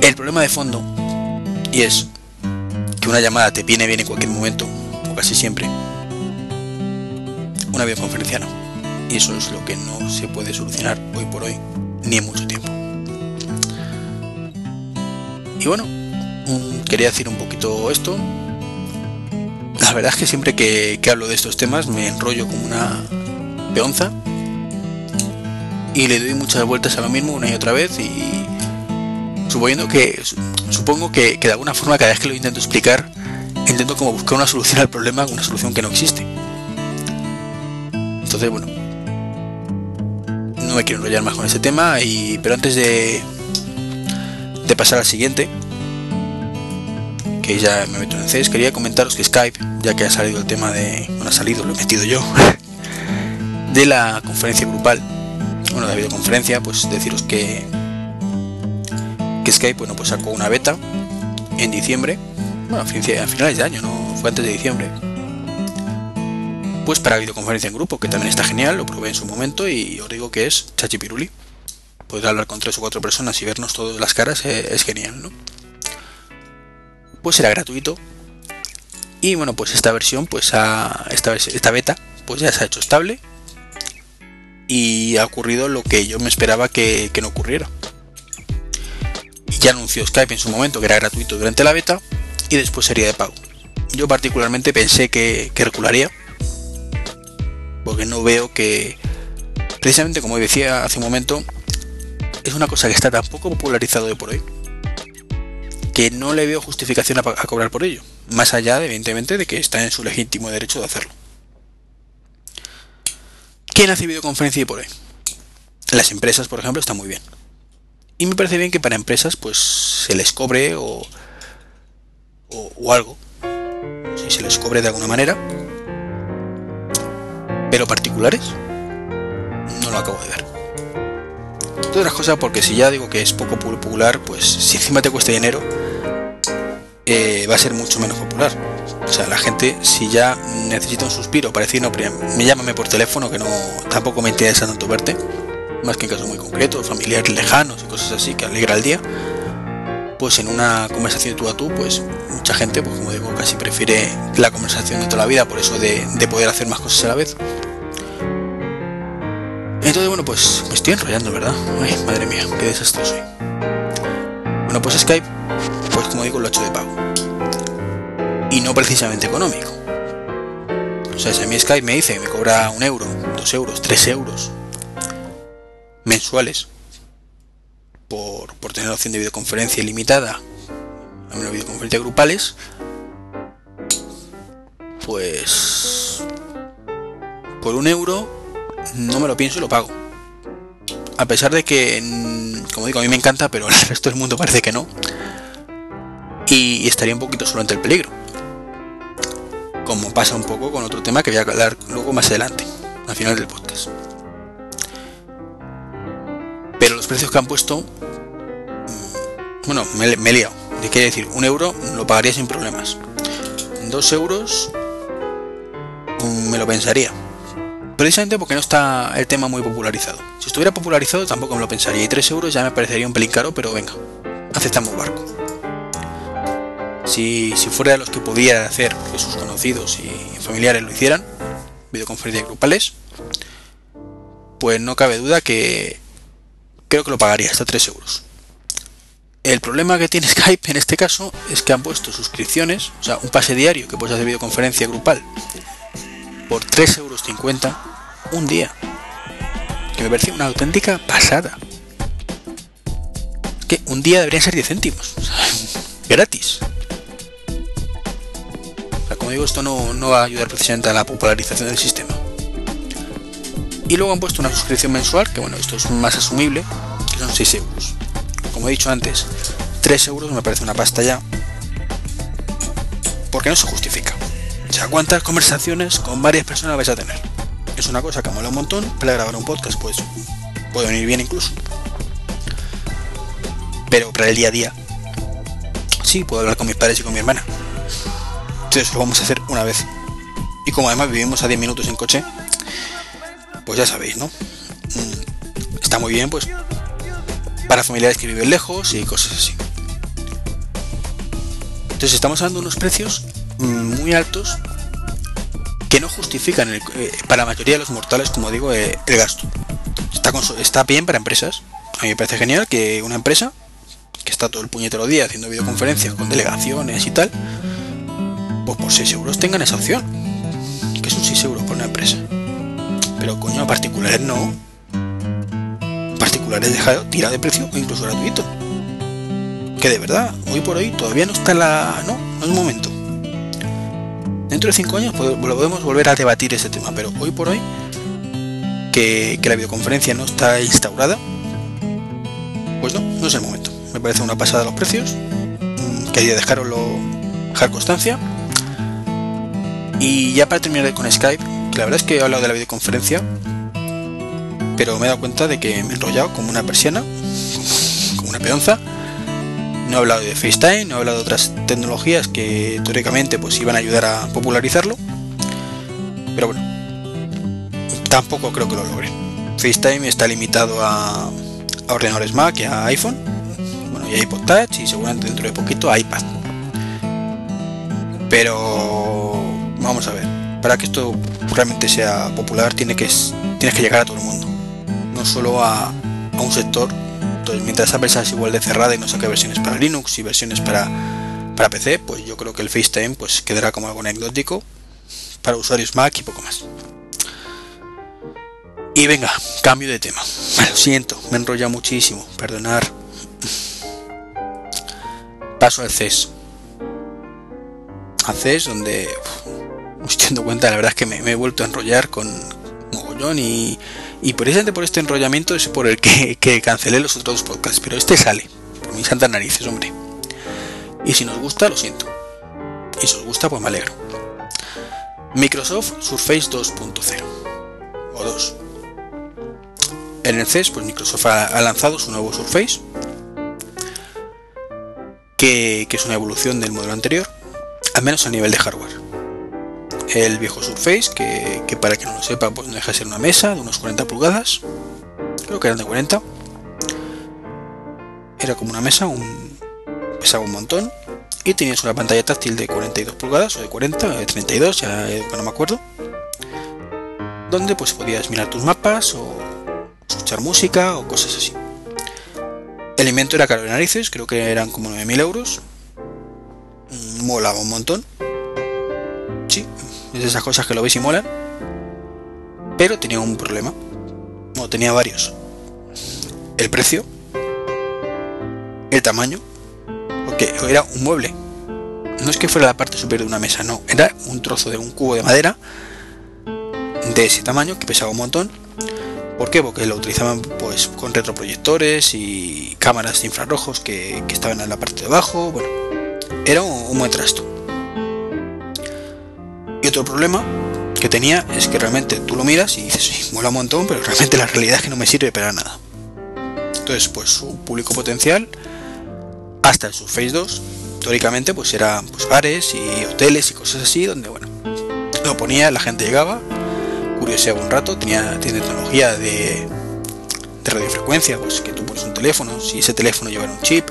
A: el problema de fondo y es que una llamada te viene bien en cualquier momento, o casi siempre. Una videoconferencia no. Y eso es lo que no se puede solucionar hoy por hoy, ni en mucho tiempo. Y bueno, quería decir un poquito esto. La verdad es que siempre que, hablo de estos temas me enrollo como una peonza y le doy muchas vueltas a lo mismo una y otra vez y suponiendo que supongo que, de alguna forma cada vez que lo intento explicar intento como buscar una solución al problema una solución que no existe entonces bueno no me quiero enrollar más con ese tema y pero antes de de pasar al siguiente que ya me meto en el CES quería comentaros que Skype ya que ha salido el tema de bueno ha salido lo he metido yo de la conferencia grupal bueno de videoconferencia pues deciros que que Skype bueno, pues sacó una beta en diciembre, bueno, a finales de año, no fue antes de diciembre. Pues para videoconferencia en grupo, que también está genial, lo probé en su momento y os digo que es chachipiruli. Poder hablar con tres o cuatro personas y vernos todas las caras eh, es, genial, ¿no? Pues era gratuito. Y bueno, pues esta versión, pues a, esta, esta beta, pues ya se ha hecho estable. Y ha ocurrido lo que yo me esperaba que no ocurriera ya anunció Skype en su momento que era gratuito durante la beta y después sería de pago. Yo particularmente pensé que recularía porque no veo que, precisamente como decía hace un momento, es una cosa que está tan poco popularizado de por hoy que no le veo justificación a, cobrar por ello, más allá, evidentemente, de que está en su legítimo derecho de hacerlo. ¿Quién hace videoconferencia y por hoy? Las empresas, por ejemplo, están muy bien. Y me parece bien que para empresas pues se les cobre o, o, algo. Si se les cobre de alguna manera. Pero particulares no lo acabo de ver. Todas otras cosas porque si ya digo que es poco popular, pues si encima te cuesta dinero, eh, va a ser mucho menos popular. O sea, la gente si ya necesita un suspiro para no, me llámame por teléfono que no tampoco me interesa tanto verte más que en casos muy concretos, familiares lejanos y cosas así, que alegra el día, pues en una conversación de tú a tú, pues mucha gente, pues como digo, casi prefiere la conversación de toda la vida, por eso de, poder hacer más cosas a la vez. Entonces, bueno, pues me estoy enrollando, ¿verdad? Madre mía, qué desastre soy. Bueno, pues Skype, pues como digo, lo ha hecho de pago. Y no precisamente económico. O sea, si a mí Skype me dice que me cobra un euro, dos euros, tres euros mensuales por, por tener opción de videoconferencia ilimitada a menos videoconferencias grupales pues por un euro no me lo pienso y lo pago a pesar de que mm, como digo a mí me encanta pero el resto del mundo parece que no y estaría un poquito solo ante el peligro como pasa un poco con otro tema que voy a hablar luego más adelante al final del podcast pero los precios que han puesto, mm, bueno, me, he liado. ¿Qué quiere decir? Un euro lo pagaría sin problemas. Dos euros mm, me lo pensaría. Precisamente porque no está el tema muy popularizado. Si estuviera popularizado tampoco me lo pensaría. Y tres euros ya me parecería un pelín caro, pero venga, aceptamos barco. Si, si fuera de los que podía hacer que sus conocidos y familiares lo hicieran, videoconferencias grupales, pues no cabe duda que creo que lo pagaría hasta 3 euros. El problema que tiene Skype en este caso es que han puesto suscripciones, o sea, un pase diario que puedes hacer videoconferencia grupal por 3,50 euros un día. Que me parece una auténtica pasada. Que un día deberían ser 10 céntimos. Gratis. como digo, esto no, no va a ayudar precisamente a la popularización del sistema. Y luego han puesto una suscripción mensual, que bueno, esto es más asumible, que son 6 euros. Como he dicho antes, 3 euros me parece una pasta ya. Porque no se justifica. O sea, ¿cuántas conversaciones con varias personas vais a tener? Es una cosa que mola un montón, para grabar un podcast, pues puede venir bien incluso. Pero para el día a día, sí, puedo hablar con mis padres y con mi hermana. Entonces lo vamos a hacer una vez. Y como además vivimos a 10 minutos en coche, pues ya sabéis, ¿no? Mm, está muy bien, pues, para familiares que viven lejos y cosas así. Entonces estamos dando unos precios mm, muy altos que no justifican eh, para la mayoría de los mortales, como digo, eh, el gasto. Está, está bien para empresas. A mí me parece genial que una empresa que está todo el puñetero día haciendo videoconferencias con delegaciones y tal, pues por 6 euros tengan esa opción. Que son 6 euros por una empresa. Pero coño, a particulares no. Particulares dejado tira de precio o incluso gratuito. Que de verdad, hoy por hoy todavía no está la. No, no es momento. Dentro de 5 años podemos volver a debatir ese tema, pero hoy por hoy, que, que la videoconferencia no está instaurada, pues no, no es el momento. Me parece una pasada los precios. Mm, quería dejaroslo, dejar constancia. Y ya para terminar con Skype, la verdad es que he hablado de la videoconferencia, pero me he dado cuenta de que me he enrollado como una persiana, como una peonza. No he hablado de FaceTime, no he hablado de otras tecnologías que teóricamente pues iban a ayudar a popularizarlo. Pero bueno, tampoco creo que lo logren. FaceTime está limitado a, a ordenadores Mac y a iPhone, bueno, y a iPod Touch y seguramente dentro de poquito a iPad. Pero vamos a ver, para que esto realmente sea popular tiene que, tienes que llegar a todo el mundo, no solo a, a un sector. Entonces, mientras esa empresa es igual de cerrada y no saque versiones para Linux y versiones para, para PC, pues yo creo que el FaceTime pues quedará como algo anecdótico para usuarios Mac y poco más. Y venga, cambio de tema. Lo siento, me enrolla muchísimo, perdonar. Paso al CES. Al CES donde dando cuenta, la verdad es que me, he vuelto a enrollar con mogollón y, y precisamente por este enrollamiento es por el que, que cancelé los otros podcasts, pero este sale, por mis santas narices, hombre. Y si nos gusta, lo siento. Y si os gusta, pues me alegro. Microsoft Surface 2.0 o 2. En el CES, pues Microsoft ha, lanzado su nuevo Surface, que, que, es una evolución del modelo anterior, al menos a nivel de hardware el viejo Surface, que, para que no lo sepa, pues no deja de ser una mesa de unos 40 pulgadas. Creo que eran de 40. Era como una mesa, un, pesaba un montón. Y tenías una pantalla táctil de 42 pulgadas, o de 40, o de 32, ya no me acuerdo. Donde pues podías mirar tus mapas, o escuchar música, o cosas así. El invento era caro de narices, creo que eran como 9.000 euros. Mm, molaba un montón es de esas cosas que lo veis y molan. Pero tenía un problema. No, tenía varios. El precio. El tamaño. Porque era un mueble. No es que fuera la parte superior de una mesa, no. Era un trozo de un cubo de madera. De ese tamaño que pesaba un montón. ¿Por qué? Porque lo utilizaban pues con retroproyectores y cámaras de infrarrojos que, estaban en la parte de abajo. Bueno, era un, un buen trasto. Y otro problema que tenía es que realmente tú lo miras y dices, sí, mola un montón, pero realmente la realidad es que no me sirve para nada. Entonces, pues su público potencial, hasta el Surface 2, teóricamente, pues eran pues, bares y hoteles y cosas así, donde, bueno, lo ponía, la gente llegaba, curioseaba un rato, tenía, tiene tecnología de, de radiofrecuencia, pues que tú pones un teléfono, si ese teléfono lleva un chip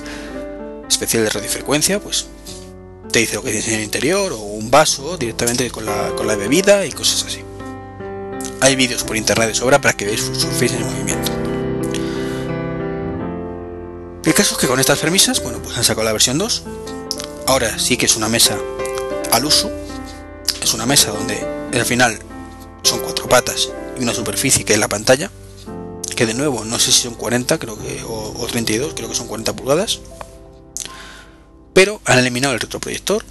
A: especial de radiofrecuencia, pues te dice lo que tienes en el interior o un vaso directamente con la, con la bebida y cosas así. Hay vídeos por internet de sobra para que veáis Surface en movimiento. El caso es que con estas premisas, bueno, pues han sacado la versión 2. Ahora sí que es una mesa al uso. Es una mesa donde al final son cuatro patas y una superficie que es la pantalla, que de nuevo no sé si son 40 creo que, o 32, creo que son 40 pulgadas. Pero han eliminado el retroproyector.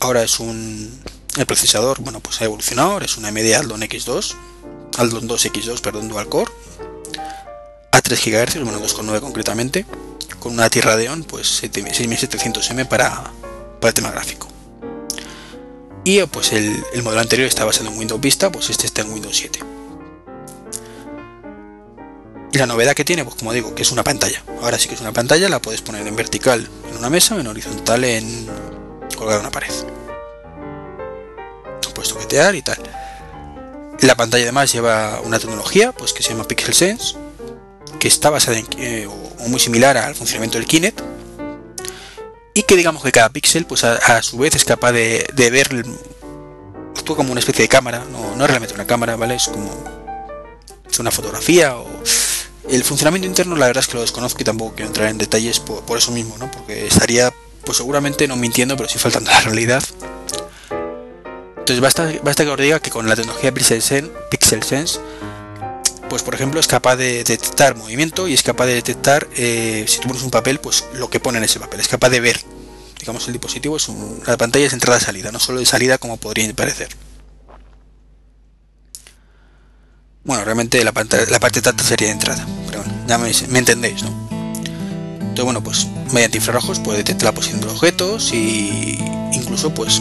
A: Ahora es un... El procesador, bueno, pues ha evolucionado. Es una AMD Adlon X2. Adlon 2 X2, perdón, dual core. A 3 GHz, bueno, 2,9 concretamente. Con una TI Radeon, pues 6700M para, para el tema gráfico. Y pues el, el, modelo anterior está basado en Windows Vista, pues este está en Windows 7. Y la novedad que tiene, pues como digo, que es una pantalla. Ahora sí que es una pantalla, la puedes poner en vertical en una mesa, en horizontal en colgada en una pared. Puedes toquetear y tal. La pantalla además lleva una tecnología pues que se llama Pixel Sense, que está basada en eh, o muy similar al funcionamiento del Kinect. Y que digamos que cada píxel pues a, su vez es capaz de, ver actúa como una especie de cámara, no, no realmente una cámara, ¿vale? Es como es una fotografía o el funcionamiento interno la verdad es que lo desconozco y tampoco quiero entrar en detalles por, eso mismo, ¿no? Porque estaría, pues seguramente no mintiendo, pero sí faltando a la realidad. Entonces basta, que os diga que con la tecnología Pixel Sense pues por ejemplo es capaz de detectar movimiento y es capaz de detectar, eh, si tú pones un papel, pues lo que pone en ese papel. Es capaz de ver, digamos, el dispositivo es un, la pantalla es entrada-salida, no solo de salida como podría parecer. Bueno, realmente la, pantalla, la parte táctil sería de entrada, pero bueno, ya me, me, entendéis, ¿no? Entonces, bueno, pues mediante infrarrojos puede detectar la posición de los objetos y incluso, pues,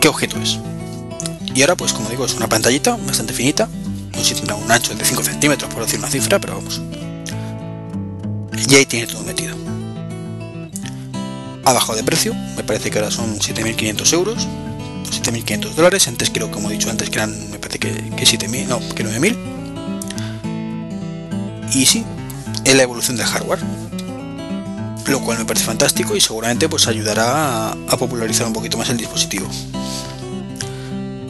A: qué objeto es. Y ahora, pues, como digo, es una pantallita bastante finita, no sé si tendrá un ancho de 5 centímetros, por decir una cifra, pero vamos. Y ahí tiene todo metido. Ha bajado de precio, me parece que ahora son 7.500 euros 7.500 dólares. Antes creo, como he dicho antes, que eran, me parece que, que 7.000, no, que 9.000. Y sí, es la evolución del hardware. Lo cual me parece fantástico y seguramente pues ayudará a, a popularizar un poquito más el dispositivo.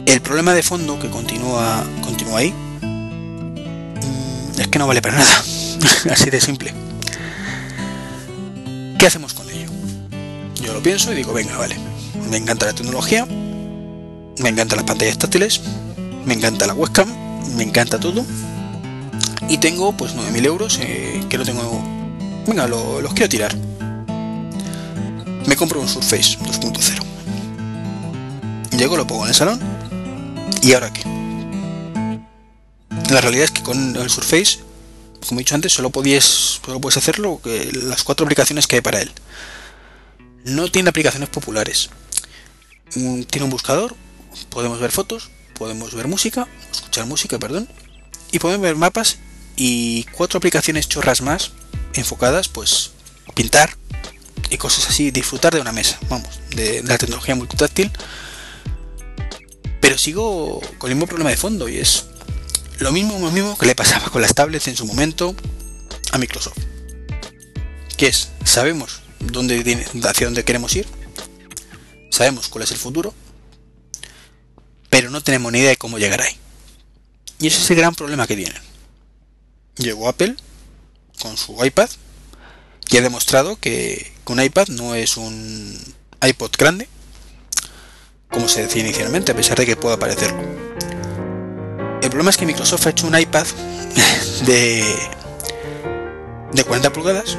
A: El problema de fondo que continúa, continúa ahí es que no vale para nada. Así de simple. ¿Qué hacemos con ello? Yo lo pienso y digo, venga, vale. Me encanta la tecnología, me encantan las pantallas táctiles, me encanta la webcam, me encanta todo. Y tengo pues 9.000 euros eh, que lo tengo... Venga, lo, los quiero tirar. Me compro un Surface 2.0. Llego, lo pongo en el salón. ¿Y ahora qué? La realidad es que con el Surface, como he dicho antes, solo, podías, solo puedes hacerlo que las cuatro aplicaciones que hay para él. No tiene aplicaciones populares. Tiene un buscador, podemos ver fotos, podemos ver música, escuchar música, perdón, y podemos ver mapas y cuatro aplicaciones chorras más enfocadas, pues, pintar y cosas así, disfrutar de una mesa, vamos, de, la tecnología multitáctil. Pero sigo con el mismo problema de fondo y es lo mismo, lo mismo que le pasaba con las tablets en su momento a Microsoft. Que es, sabemos dónde, hacia dónde queremos ir, sabemos cuál es el futuro, no tenemos ni idea de cómo llegar ahí. Y ese es el gran problema que tienen. Llegó Apple con su iPad y ha demostrado que un iPad no es un iPod grande, como se decía inicialmente, a pesar de que pueda parecerlo. El problema es que Microsoft ha hecho un iPad de, de 40 pulgadas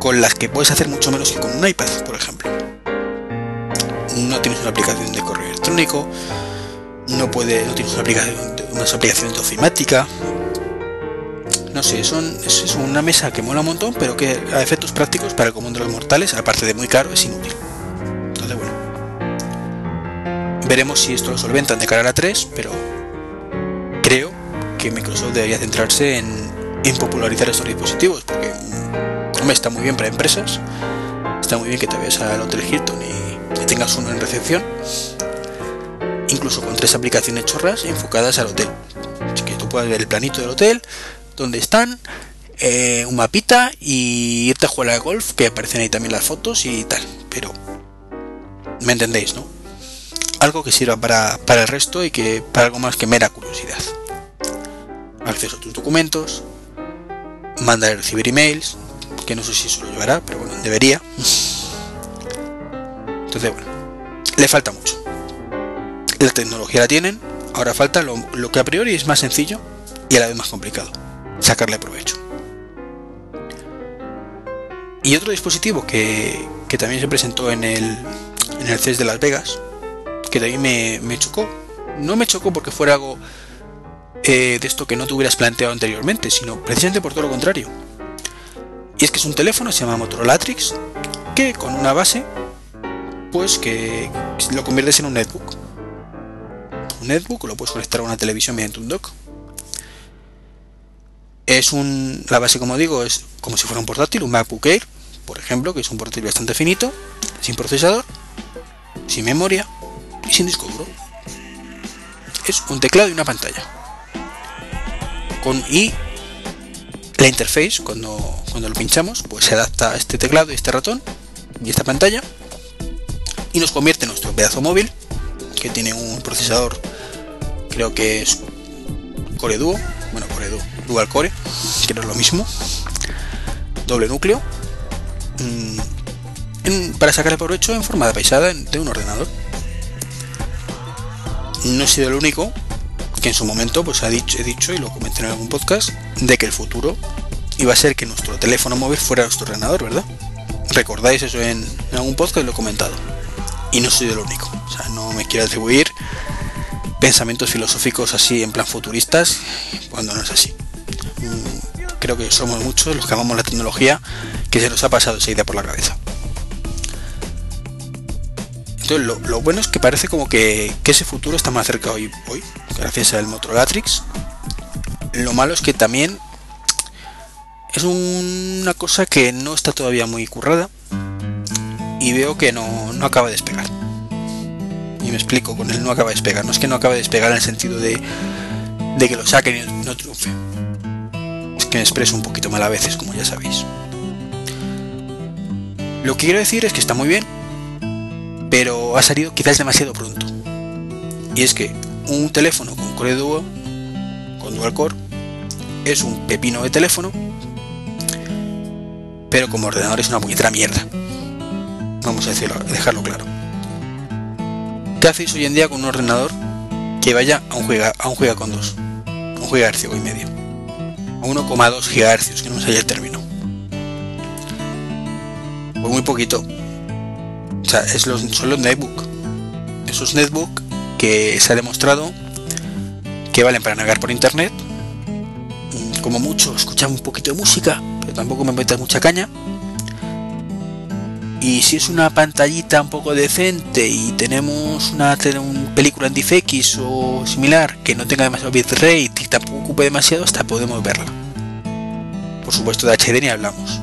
A: con las que puedes hacer mucho menos que con un iPad, por ejemplo no tienes una aplicación de correo electrónico, no puede, no tienes una aplicación, de ofimática. No sé, es, una mesa que mola un montón, pero que a efectos prácticos para el común de los mortales, aparte de muy caro, es inútil. Entonces, bueno. Veremos si esto lo solventan de cara a la 3, pero creo que Microsoft debería centrarse en, popularizar estos dispositivos, porque hombre, está muy bien para empresas, está muy bien que te veas al Hotel Hilton y que tengas uno en recepción, incluso con tres aplicaciones chorras enfocadas al hotel. Así que tú puedes ver el planito del hotel, dónde están, eh, un mapita y irte a jugar al golf, que aparecen ahí también las fotos y tal. Pero, ¿me entendéis, no? Algo que sirva para, para el resto y que para algo más que mera curiosidad. Acceso a tus documentos, mandar y recibir emails, que no sé si eso lo llevará, pero bueno, debería. Entonces, bueno, le falta mucho. la tecnología la tienen, ahora falta lo, que a priori es más sencillo y a la vez más complicado, sacarle provecho. Y otro dispositivo que, que también se presentó en el, en el CES de Las Vegas, que también me, me chocó. No me chocó porque fuera algo eh, de esto que no te hubieras planteado anteriormente, sino precisamente por todo lo contrario. Y es que es un teléfono, se llama Motorola Trix, que con una base, pues que lo conviertes en un netbook. Un netbook lo puedes conectar a una televisión mediante un dock. Es un, la base como digo, es como si fuera un portátil, un MacBook Air, por ejemplo, que es un portátil bastante finito, sin procesador, sin memoria y sin disco duro. Es un teclado y una pantalla. Con y la interface cuando, cuando lo pinchamos, pues se adapta a este teclado y este ratón y esta pantalla y nos convierte nuestro pedazo móvil que tiene un procesador, creo que es Core Duo, bueno Core Duo, Dual Core, que no es lo mismo, doble núcleo para sacar el provecho en forma de paisada de un ordenador. No he sido el único que en su momento pues ha dicho, he dicho y lo comenté en algún podcast de que el futuro iba a ser que nuestro teléfono móvil fuera nuestro ordenador, ¿verdad? ¿Recordáis eso en, algún podcast? Lo he comentado. Y no soy el único. O sea, no me quiero atribuir pensamientos filosóficos así en plan futuristas cuando no es así. Mm, creo que somos muchos los que amamos la tecnología que se nos ha pasado esa idea por la cabeza. Entonces lo, bueno es que parece como que, ese futuro está más cerca hoy, hoy gracias al Motorola Trix. Lo malo es que también es una cosa que no está todavía muy currada y veo que no, acaba de despegar. Y me explico con él no acaba de despegar. No es que no acabe de despegar en el sentido de, de que lo saquen y no triunfe. Es que me expreso un poquito mal a veces, como ya sabéis. Lo que quiero decir es que está muy bien, pero ha salido quizás demasiado pronto. Y es que un teléfono con Core Duo, con Dual Core, es un pepino de teléfono, pero como ordenador es una puñetera mierda. Vamos a decirlo, dejarlo claro. ¿Qué hacéis hoy en día con un ordenador que vaya a un juega, a un juega con 2? Un GHz y medio. A 1,2 GHz, que no me sale el término. Pues muy poquito o sea, es los, son los netbook. Esos netbook que se ha demostrado que valen para navegar por internet. Como mucho, escuchar un poquito de música, pero tampoco me metas mucha caña. Y si es una pantallita un poco decente y tenemos una, película en DFX o similar que no tenga demasiado bitrate y tampoco ocupe demasiado, hasta podemos verla. Por supuesto, de HD ni hablamos.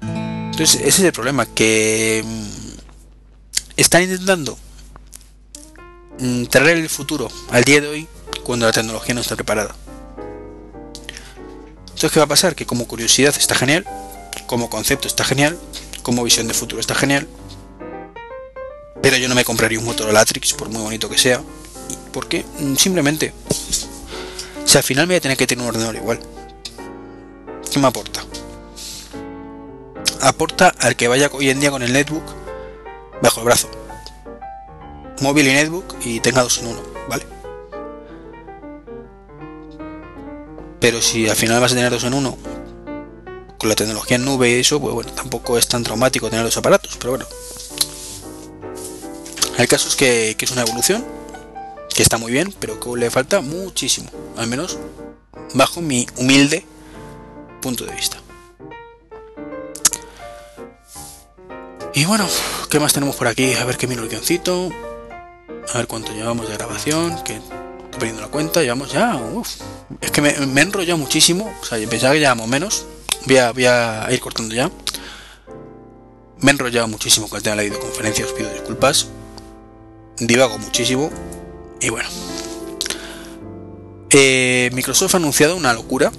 A: Entonces, ese es el problema, que mm, están intentando mm, traer el futuro al día de hoy cuando la tecnología no está preparada. Entonces, ¿qué va a pasar? Que como curiosidad está genial, como concepto está genial, como visión de futuro está genial, pero yo no me compraría un Motorola Trix por muy bonito que sea, porque mm, simplemente, si al final me voy a tener que tener un ordenador igual, ¿qué me aporta? aporta al que vaya hoy en día con el netbook bajo el brazo. Móvil y netbook y tenga dos en uno, ¿vale? Pero si al final vas a tener dos en uno, con la tecnología en nube y eso, pues bueno, tampoco es tan traumático tener los aparatos, pero bueno. El caso es que, es una evolución, que está muy bien, pero que le falta muchísimo, al menos bajo mi humilde punto de vista. Y bueno, ¿qué más tenemos por aquí? A ver qué miro el guioncito. A ver cuánto llevamos de grabación. Que estoy perdiendo la cuenta. Llevamos ya. Es que me, me he enrollado muchísimo. O sea, pensaba que llevamos menos. Voy a, voy a ir cortando ya. Me he enrollado muchísimo con el tema la videoconferencia. Os pido disculpas. Divago muchísimo. Y bueno. Eh, Microsoft ha anunciado una locura.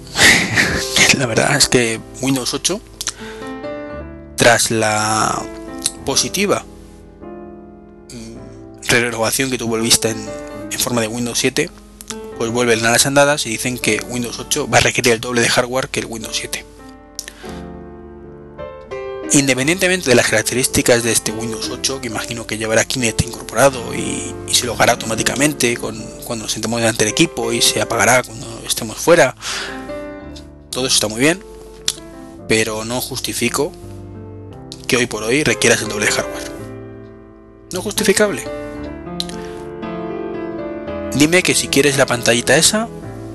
A: la verdad es que Windows 8 tras la positiva mm, renovación que tuvo el Vista en, forma de Windows 7, pues vuelven a las andadas y dicen que Windows 8 va a requerir el doble de hardware que el Windows 7. Independientemente de las características de este Windows 8, que imagino que llevará Kinect incorporado y, se lo hará automáticamente con, cuando nos sentemos delante del equipo y se apagará cuando estemos fuera, todo eso está muy bien, pero no justifico que hoy por hoy requieras el doble hardware. No justificable. Dime que si quieres la pantallita esa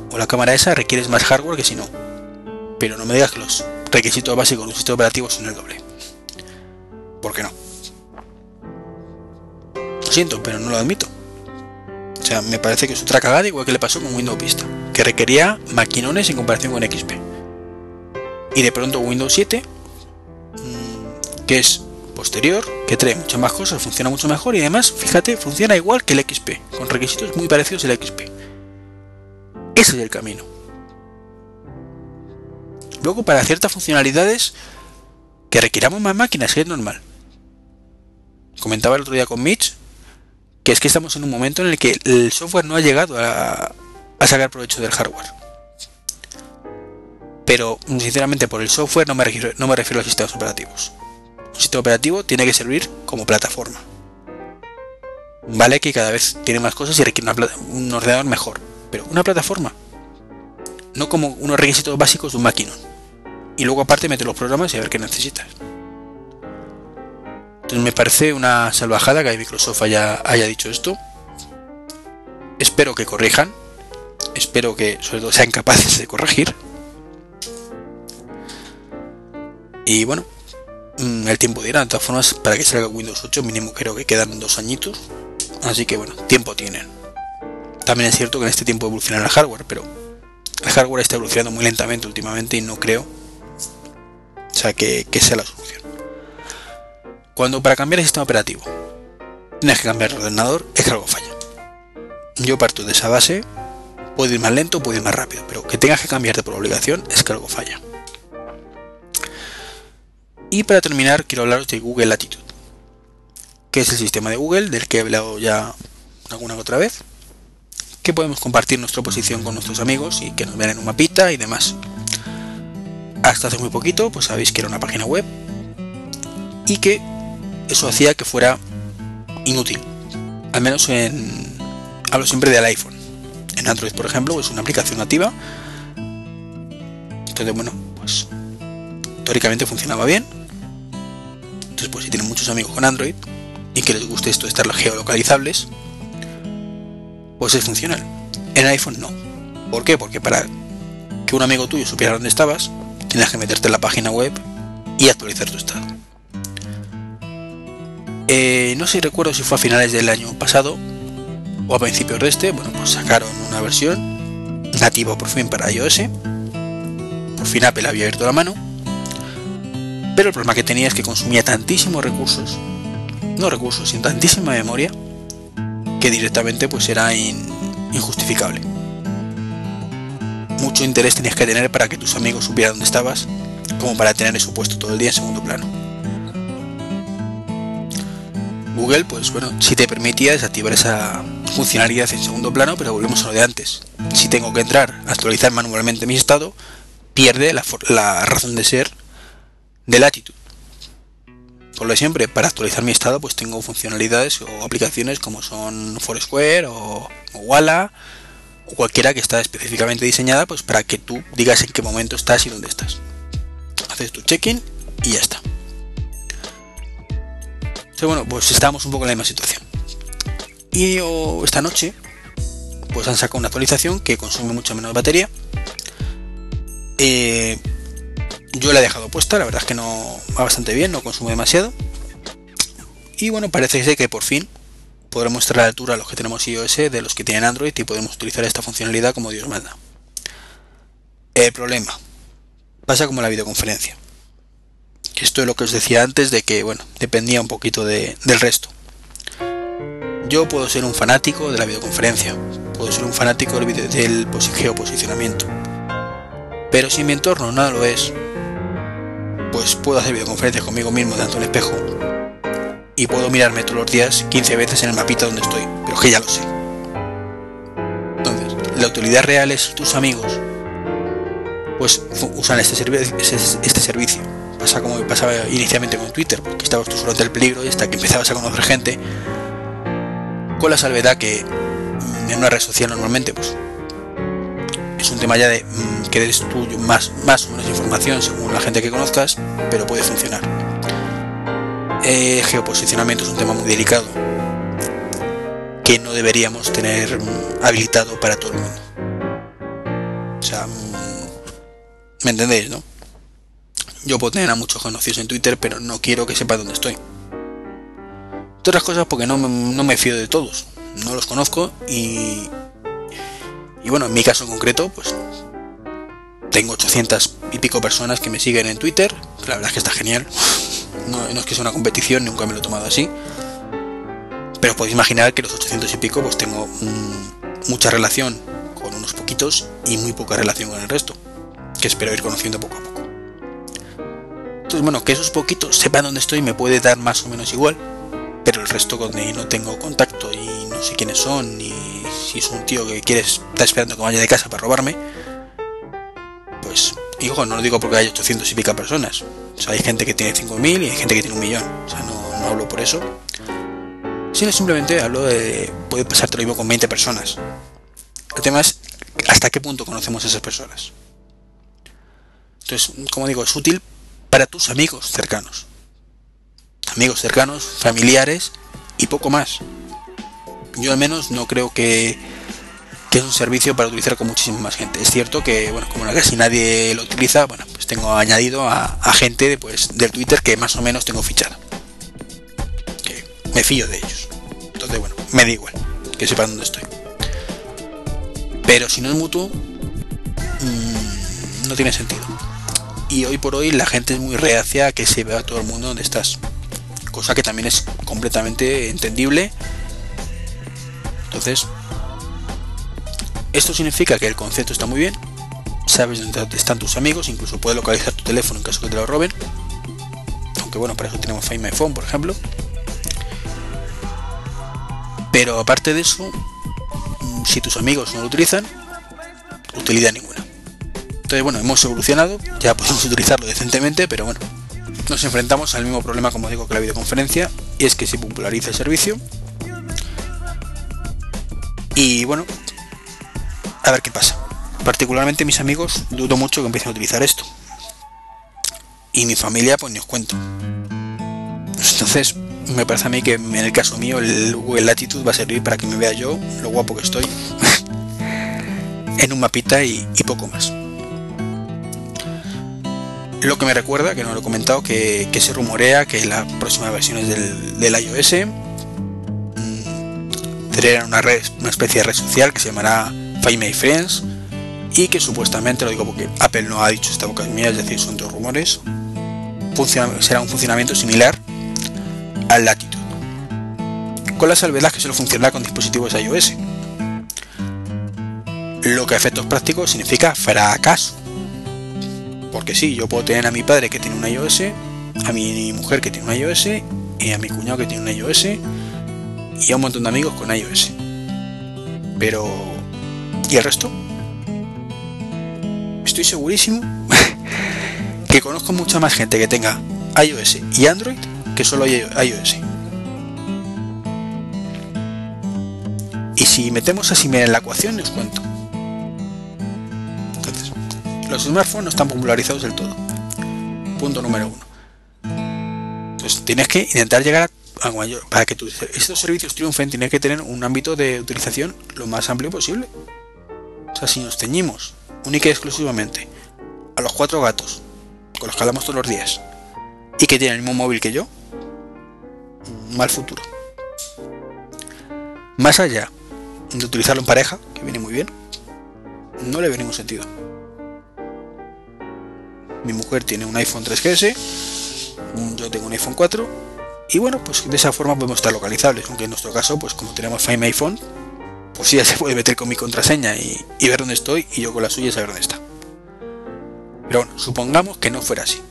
A: o la cámara esa requieres más hardware que si no. Pero no me digas que los requisitos básicos de un sistema operativo son el doble. ¿Por qué no? Lo siento, pero no lo admito. O sea, me parece que es otra cagada igual que le pasó con Windows Vista, que requería maquinones en comparación con XP. Y de pronto Windows 7, mm, que es posterior, que trae muchas más cosas, funciona mucho mejor y además, fíjate, funciona igual que el XP, con requisitos muy parecidos al XP. Ese es el camino. Luego, para ciertas funcionalidades que requiramos más máquinas, que es normal comentaba el otro día con Mitch, que es que estamos en un momento en el que el software no ha llegado a, sacar provecho del hardware. Pero sinceramente por el software no me, refiero, no me refiero a sistemas operativos. Un sistema operativo tiene que servir como plataforma. Vale que cada vez tiene más cosas y requiere un ordenador mejor. Pero una plataforma. No como unos requisitos básicos de un maquinón. Y luego aparte meter los programas y a ver qué necesitas. Entonces me parece una salvajada que Microsoft haya, haya dicho esto. Espero que corrijan. Espero que sobre todo sean capaces de corregir. Y bueno, mm, el tiempo dirá. De todas formas, para que salga Windows 8 mínimo creo que quedan dos añitos. Así que bueno, tiempo tienen. También es cierto que en este tiempo evoluciona el hardware, pero el hardware está evolucionando muy lentamente últimamente y no creo o sea, que, que sea la solución. Cuando para cambiar el sistema operativo tienes que cambiar el ordenador, es que algo falla. Yo parto de esa base, puedo ir más lento, puedo ir más rápido, pero que tengas que cambiarte por obligación es que algo falla. Y para terminar, quiero hablaros de Google Latitude, que es el sistema de Google del que he hablado ya alguna otra vez, que podemos compartir nuestra posición con nuestros amigos y que nos vean en un mapita y demás. Hasta hace muy poquito, pues sabéis que era una página web y que eso hacía que fuera inútil. Al menos en. Hablo siempre del iPhone. En Android, por ejemplo, es una aplicación nativa. Entonces, bueno, pues. Teóricamente funcionaba bien. Entonces, pues si tienen muchos amigos con Android y que les guste esto de estar geolocalizables, pues es funcional. En iPhone no. ¿Por qué? Porque para que un amigo tuyo supiera dónde estabas, tienes que meterte en la página web y actualizar tu estado. Eh, no sé si recuerdo si fue a finales del año pasado o a principios de este. Bueno, pues sacaron una versión nativa por fin para iOS. Por fin Apple había abierto la mano. Pero el problema que tenía es que consumía tantísimos recursos, no recursos, sino tantísima memoria, que directamente pues era injustificable. Mucho interés tenías que tener para que tus amigos supieran dónde estabas, como para tener eso puesto todo el día en segundo plano. Google, pues bueno, si te permitía desactivar esa funcionalidad en segundo plano, pero volvemos a lo de antes. Si tengo que entrar a actualizar manualmente mi estado, pierde la, razón de ser de Latitude. Por lo de siempre, para actualizar mi estado, pues tengo funcionalidades o aplicaciones como son Foursquare o, o Walla o cualquiera que está específicamente diseñada pues para que tú digas en qué momento estás y dónde estás. Haces tu check-in y ya está bueno, pues estamos un poco en la misma situación. Y esta noche, pues han sacado una actualización que consume mucho menos batería. Eh, yo la he dejado puesta, la verdad es que no va bastante bien, no consume demasiado. Y bueno, parece que por fin podremos estar a la altura los que tenemos iOS de los que tienen Android y podemos utilizar esta funcionalidad como Dios manda. El problema pasa como la videoconferencia. Esto es lo que os decía antes de que, bueno, dependía un poquito del resto. Yo puedo ser un fanático de la videoconferencia, puedo ser un fanático del, del geoposicionamiento, pero si mi entorno nada lo es, pues puedo hacer videoconferencias conmigo mismo delante de un espejo y puedo mirarme todos los días 15 veces en el mapita donde estoy, pero que ya lo sé. Entonces, la utilidad real es tus amigos pues usan este, este servicio pasa como pasaba inicialmente con Twitter, porque estabas tú solo ante el peligro y hasta que empezabas a conocer gente, con la salvedad que en una red social normalmente pues es un tema ya de mm, que des tú más, más o menos información según la gente que conozcas, pero puede funcionar. Eh, geoposicionamiento es un tema muy delicado que no deberíamos tener mm, habilitado para todo el mundo. O sea, mm, ¿me entendéis, no? Yo puedo tener a muchos conocidos en Twitter, pero no quiero que sepan dónde estoy. Otras cosas porque no, no me fío de todos. No los conozco y... Y bueno, en mi caso en concreto, pues... Tengo 800 y pico personas que me siguen en Twitter. La verdad es que está genial. No, es que sea una competición, nunca me lo he tomado así. Pero podéis imaginar que los 800 y pico pues tengo mucha relación con unos poquitos y muy poca relación con el resto, que espero ir conociendo poco a poco. Entonces, bueno, que esos poquitos sepan dónde estoy me puede dar más o menos igual, pero el resto donde no tengo contacto y no sé quiénes son, ni si es un tío que quiere estar esperando que vaya de casa para robarme, pues, hijo, no lo digo porque hay 800 y pica personas. O sea, hay gente que tiene 5.000 y hay gente que tiene un millón. O sea, no, no hablo por eso sino simplemente hablo de puede pasarte lo mismo con 20 personas. El tema es hasta qué punto conocemos a esas personas. Entonces, como digo, es útil para tus amigos cercanos. Amigos cercanos, familiares y poco más. Yo al menos no creo que, que es un servicio para utilizar con muchísima más gente. Es cierto que, bueno, como casi nadie lo utiliza, bueno, pues tengo añadido a, gente pues, del Twitter que más o menos tengo fichado. Que me fío de ellos. Entonces, bueno, me da igual que sepa dónde estoy. Pero si no es mutuo, mmm, no tiene sentido. Y hoy por hoy la gente es muy reacia a que se vea todo el mundo donde estás. Cosa que también es completamente entendible. Entonces, esto significa que el concepto está muy bien. Sabes dónde están tus amigos, incluso puedes localizar tu teléfono en caso que te lo roben. Aunque bueno, para eso tenemos Find My Phone, por ejemplo. Pero aparte de eso, si tus amigos no lo utilizan, utilidad ninguna. Entonces, bueno, hemos evolucionado, ya podemos utilizarlo decentemente, pero bueno, nos enfrentamos al mismo problema, como digo, que la videoconferencia, y es que se populariza el servicio. Y bueno, a ver qué pasa. Particularmente mis amigos dudo mucho que empiecen a utilizar esto. Y mi familia, pues ni os cuento. Entonces, me parece a mí que en el caso mío el Google Latitude va a servir para que me vea yo lo guapo que estoy en un mapita y, y, poco más. Lo que me recuerda, que no lo he comentado, que, se rumorea que las próximas versiones del, del iOS mmm, tendrán una, una especie de red social que se llamará Find My Friends y que supuestamente, lo digo porque Apple no ha dicho esta boca mía, es decir, son dos rumores, será un funcionamiento similar al Latitude, con la salvedad que solo funcionará con dispositivos iOS, lo que a efectos prácticos significa fracaso. Porque sí, yo puedo tener a mi padre que tiene un iOS, a mi mujer que tiene un iOS, y a mi cuñado que tiene un iOS, y a un montón de amigos con iOS. Pero... ¿Y el resto? Estoy segurísimo que conozco mucha más gente que tenga iOS y Android que solo iOS. Y si metemos a Simer en la ecuación, os cuento. Los smartphones no están popularizados del todo. Punto número uno. Entonces, tienes que intentar llegar a, mayor. Para que estos servicios triunfen, tienes que tener un ámbito de utilización lo más amplio posible. O sea, si nos teñimos única y exclusivamente a los cuatro gatos con los que hablamos todos los días y que tienen el mismo móvil que yo, mal futuro. Más allá de utilizarlo en pareja, que viene muy bien, no le ve ningún sentido. Mi mujer tiene un iPhone 3GS, yo tengo un iPhone 4, y bueno, pues de esa forma podemos estar localizables, aunque en nuestro caso, pues como tenemos Find My iPhone, pues ya se puede meter con mi contraseña y, ver dónde estoy, y yo con la suya saber dónde está. Pero bueno, supongamos que no fuera así.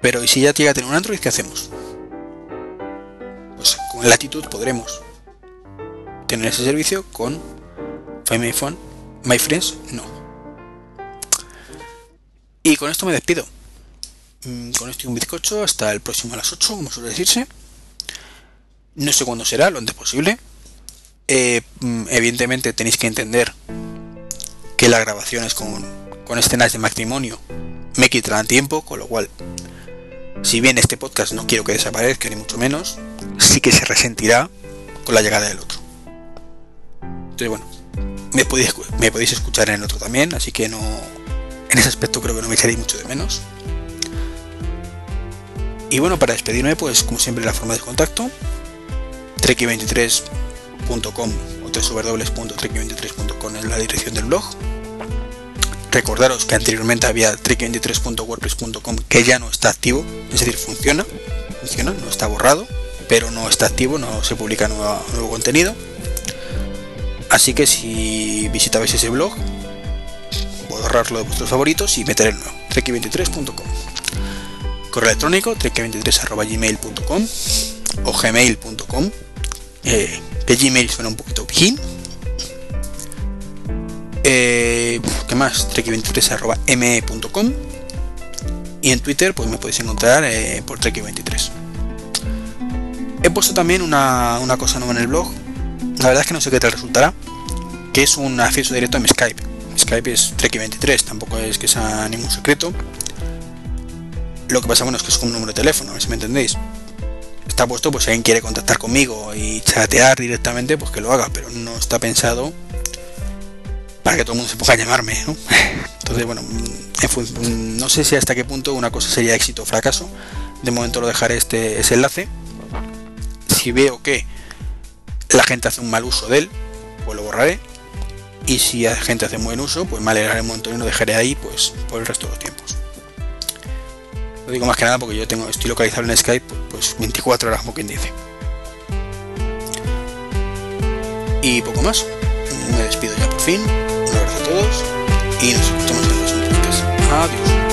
A: Pero ¿y si ya llega a tener un Android, qué hacemos? Pues con Latitude podremos tener ese servicio con Find My Phone, My Friends, no. Y con esto me despido. Mm, con esto y un bizcocho hasta el próximo a las 8, como suele decirse. No sé cuándo será, lo antes posible. Eh, mm, evidentemente tenéis que entender que las grabaciones con, con escenas de matrimonio me quitarán tiempo, con lo cual, si bien este podcast no quiero que desaparezca, ni mucho menos, sí que se resentirá con la llegada del otro. Entonces, bueno, me podéis, me podéis escuchar en el otro también, así que no. En ese aspecto creo que no me echaréis mucho de menos. Y bueno, para despedirme, pues como siempre la forma de contacto, treki23.com o www.treki23.com es la dirección del blog. Recordaros que anteriormente había treki23.wordpress.com que ya no está activo, es decir, funciona, funciona, no está borrado, pero no está activo, no se publica nuevo, nuevo contenido. Así que si visitabais ese blog, borrarlo de vuestros favoritos y meter el nuevo, treki23.com. Correo electrónico, trek23.gmail.com o gmail.com. Eh, que Gmail suena un poquito pijín. Eh, ¿Qué más? trek23.me.com y en Twitter pues me podéis encontrar eh, por trek23. He puesto también una, una cosa nueva en el blog. La verdad es que no sé qué tal resultará. Que es un acceso directo a mi Skype. Skype es trek23, tampoco es que sea ningún secreto. Lo que pasa bueno es que es un número de teléfono, a ver si me entendéis. Está puesto pues si alguien quiere contactar conmigo y chatear directamente, pues que lo haga, pero no está pensado para que todo el mundo se ponga a llamarme, ¿no? Entonces, bueno, no sé si hasta qué punto una cosa sería éxito o fracaso. De momento lo dejaré este ese enlace. Si veo que la gente hace un mal uso de él, pues lo borraré. Y si la gente hace buen uso, pues me alegraré un montón y lo dejaré ahí pues por el resto de los tiempos. Lo digo más que nada porque yo tengo, estoy localizado en Skype pues 24 horas como quien dice. Y poco más. Me despido ya por fin. Un abrazo a todos y nos escuchamos en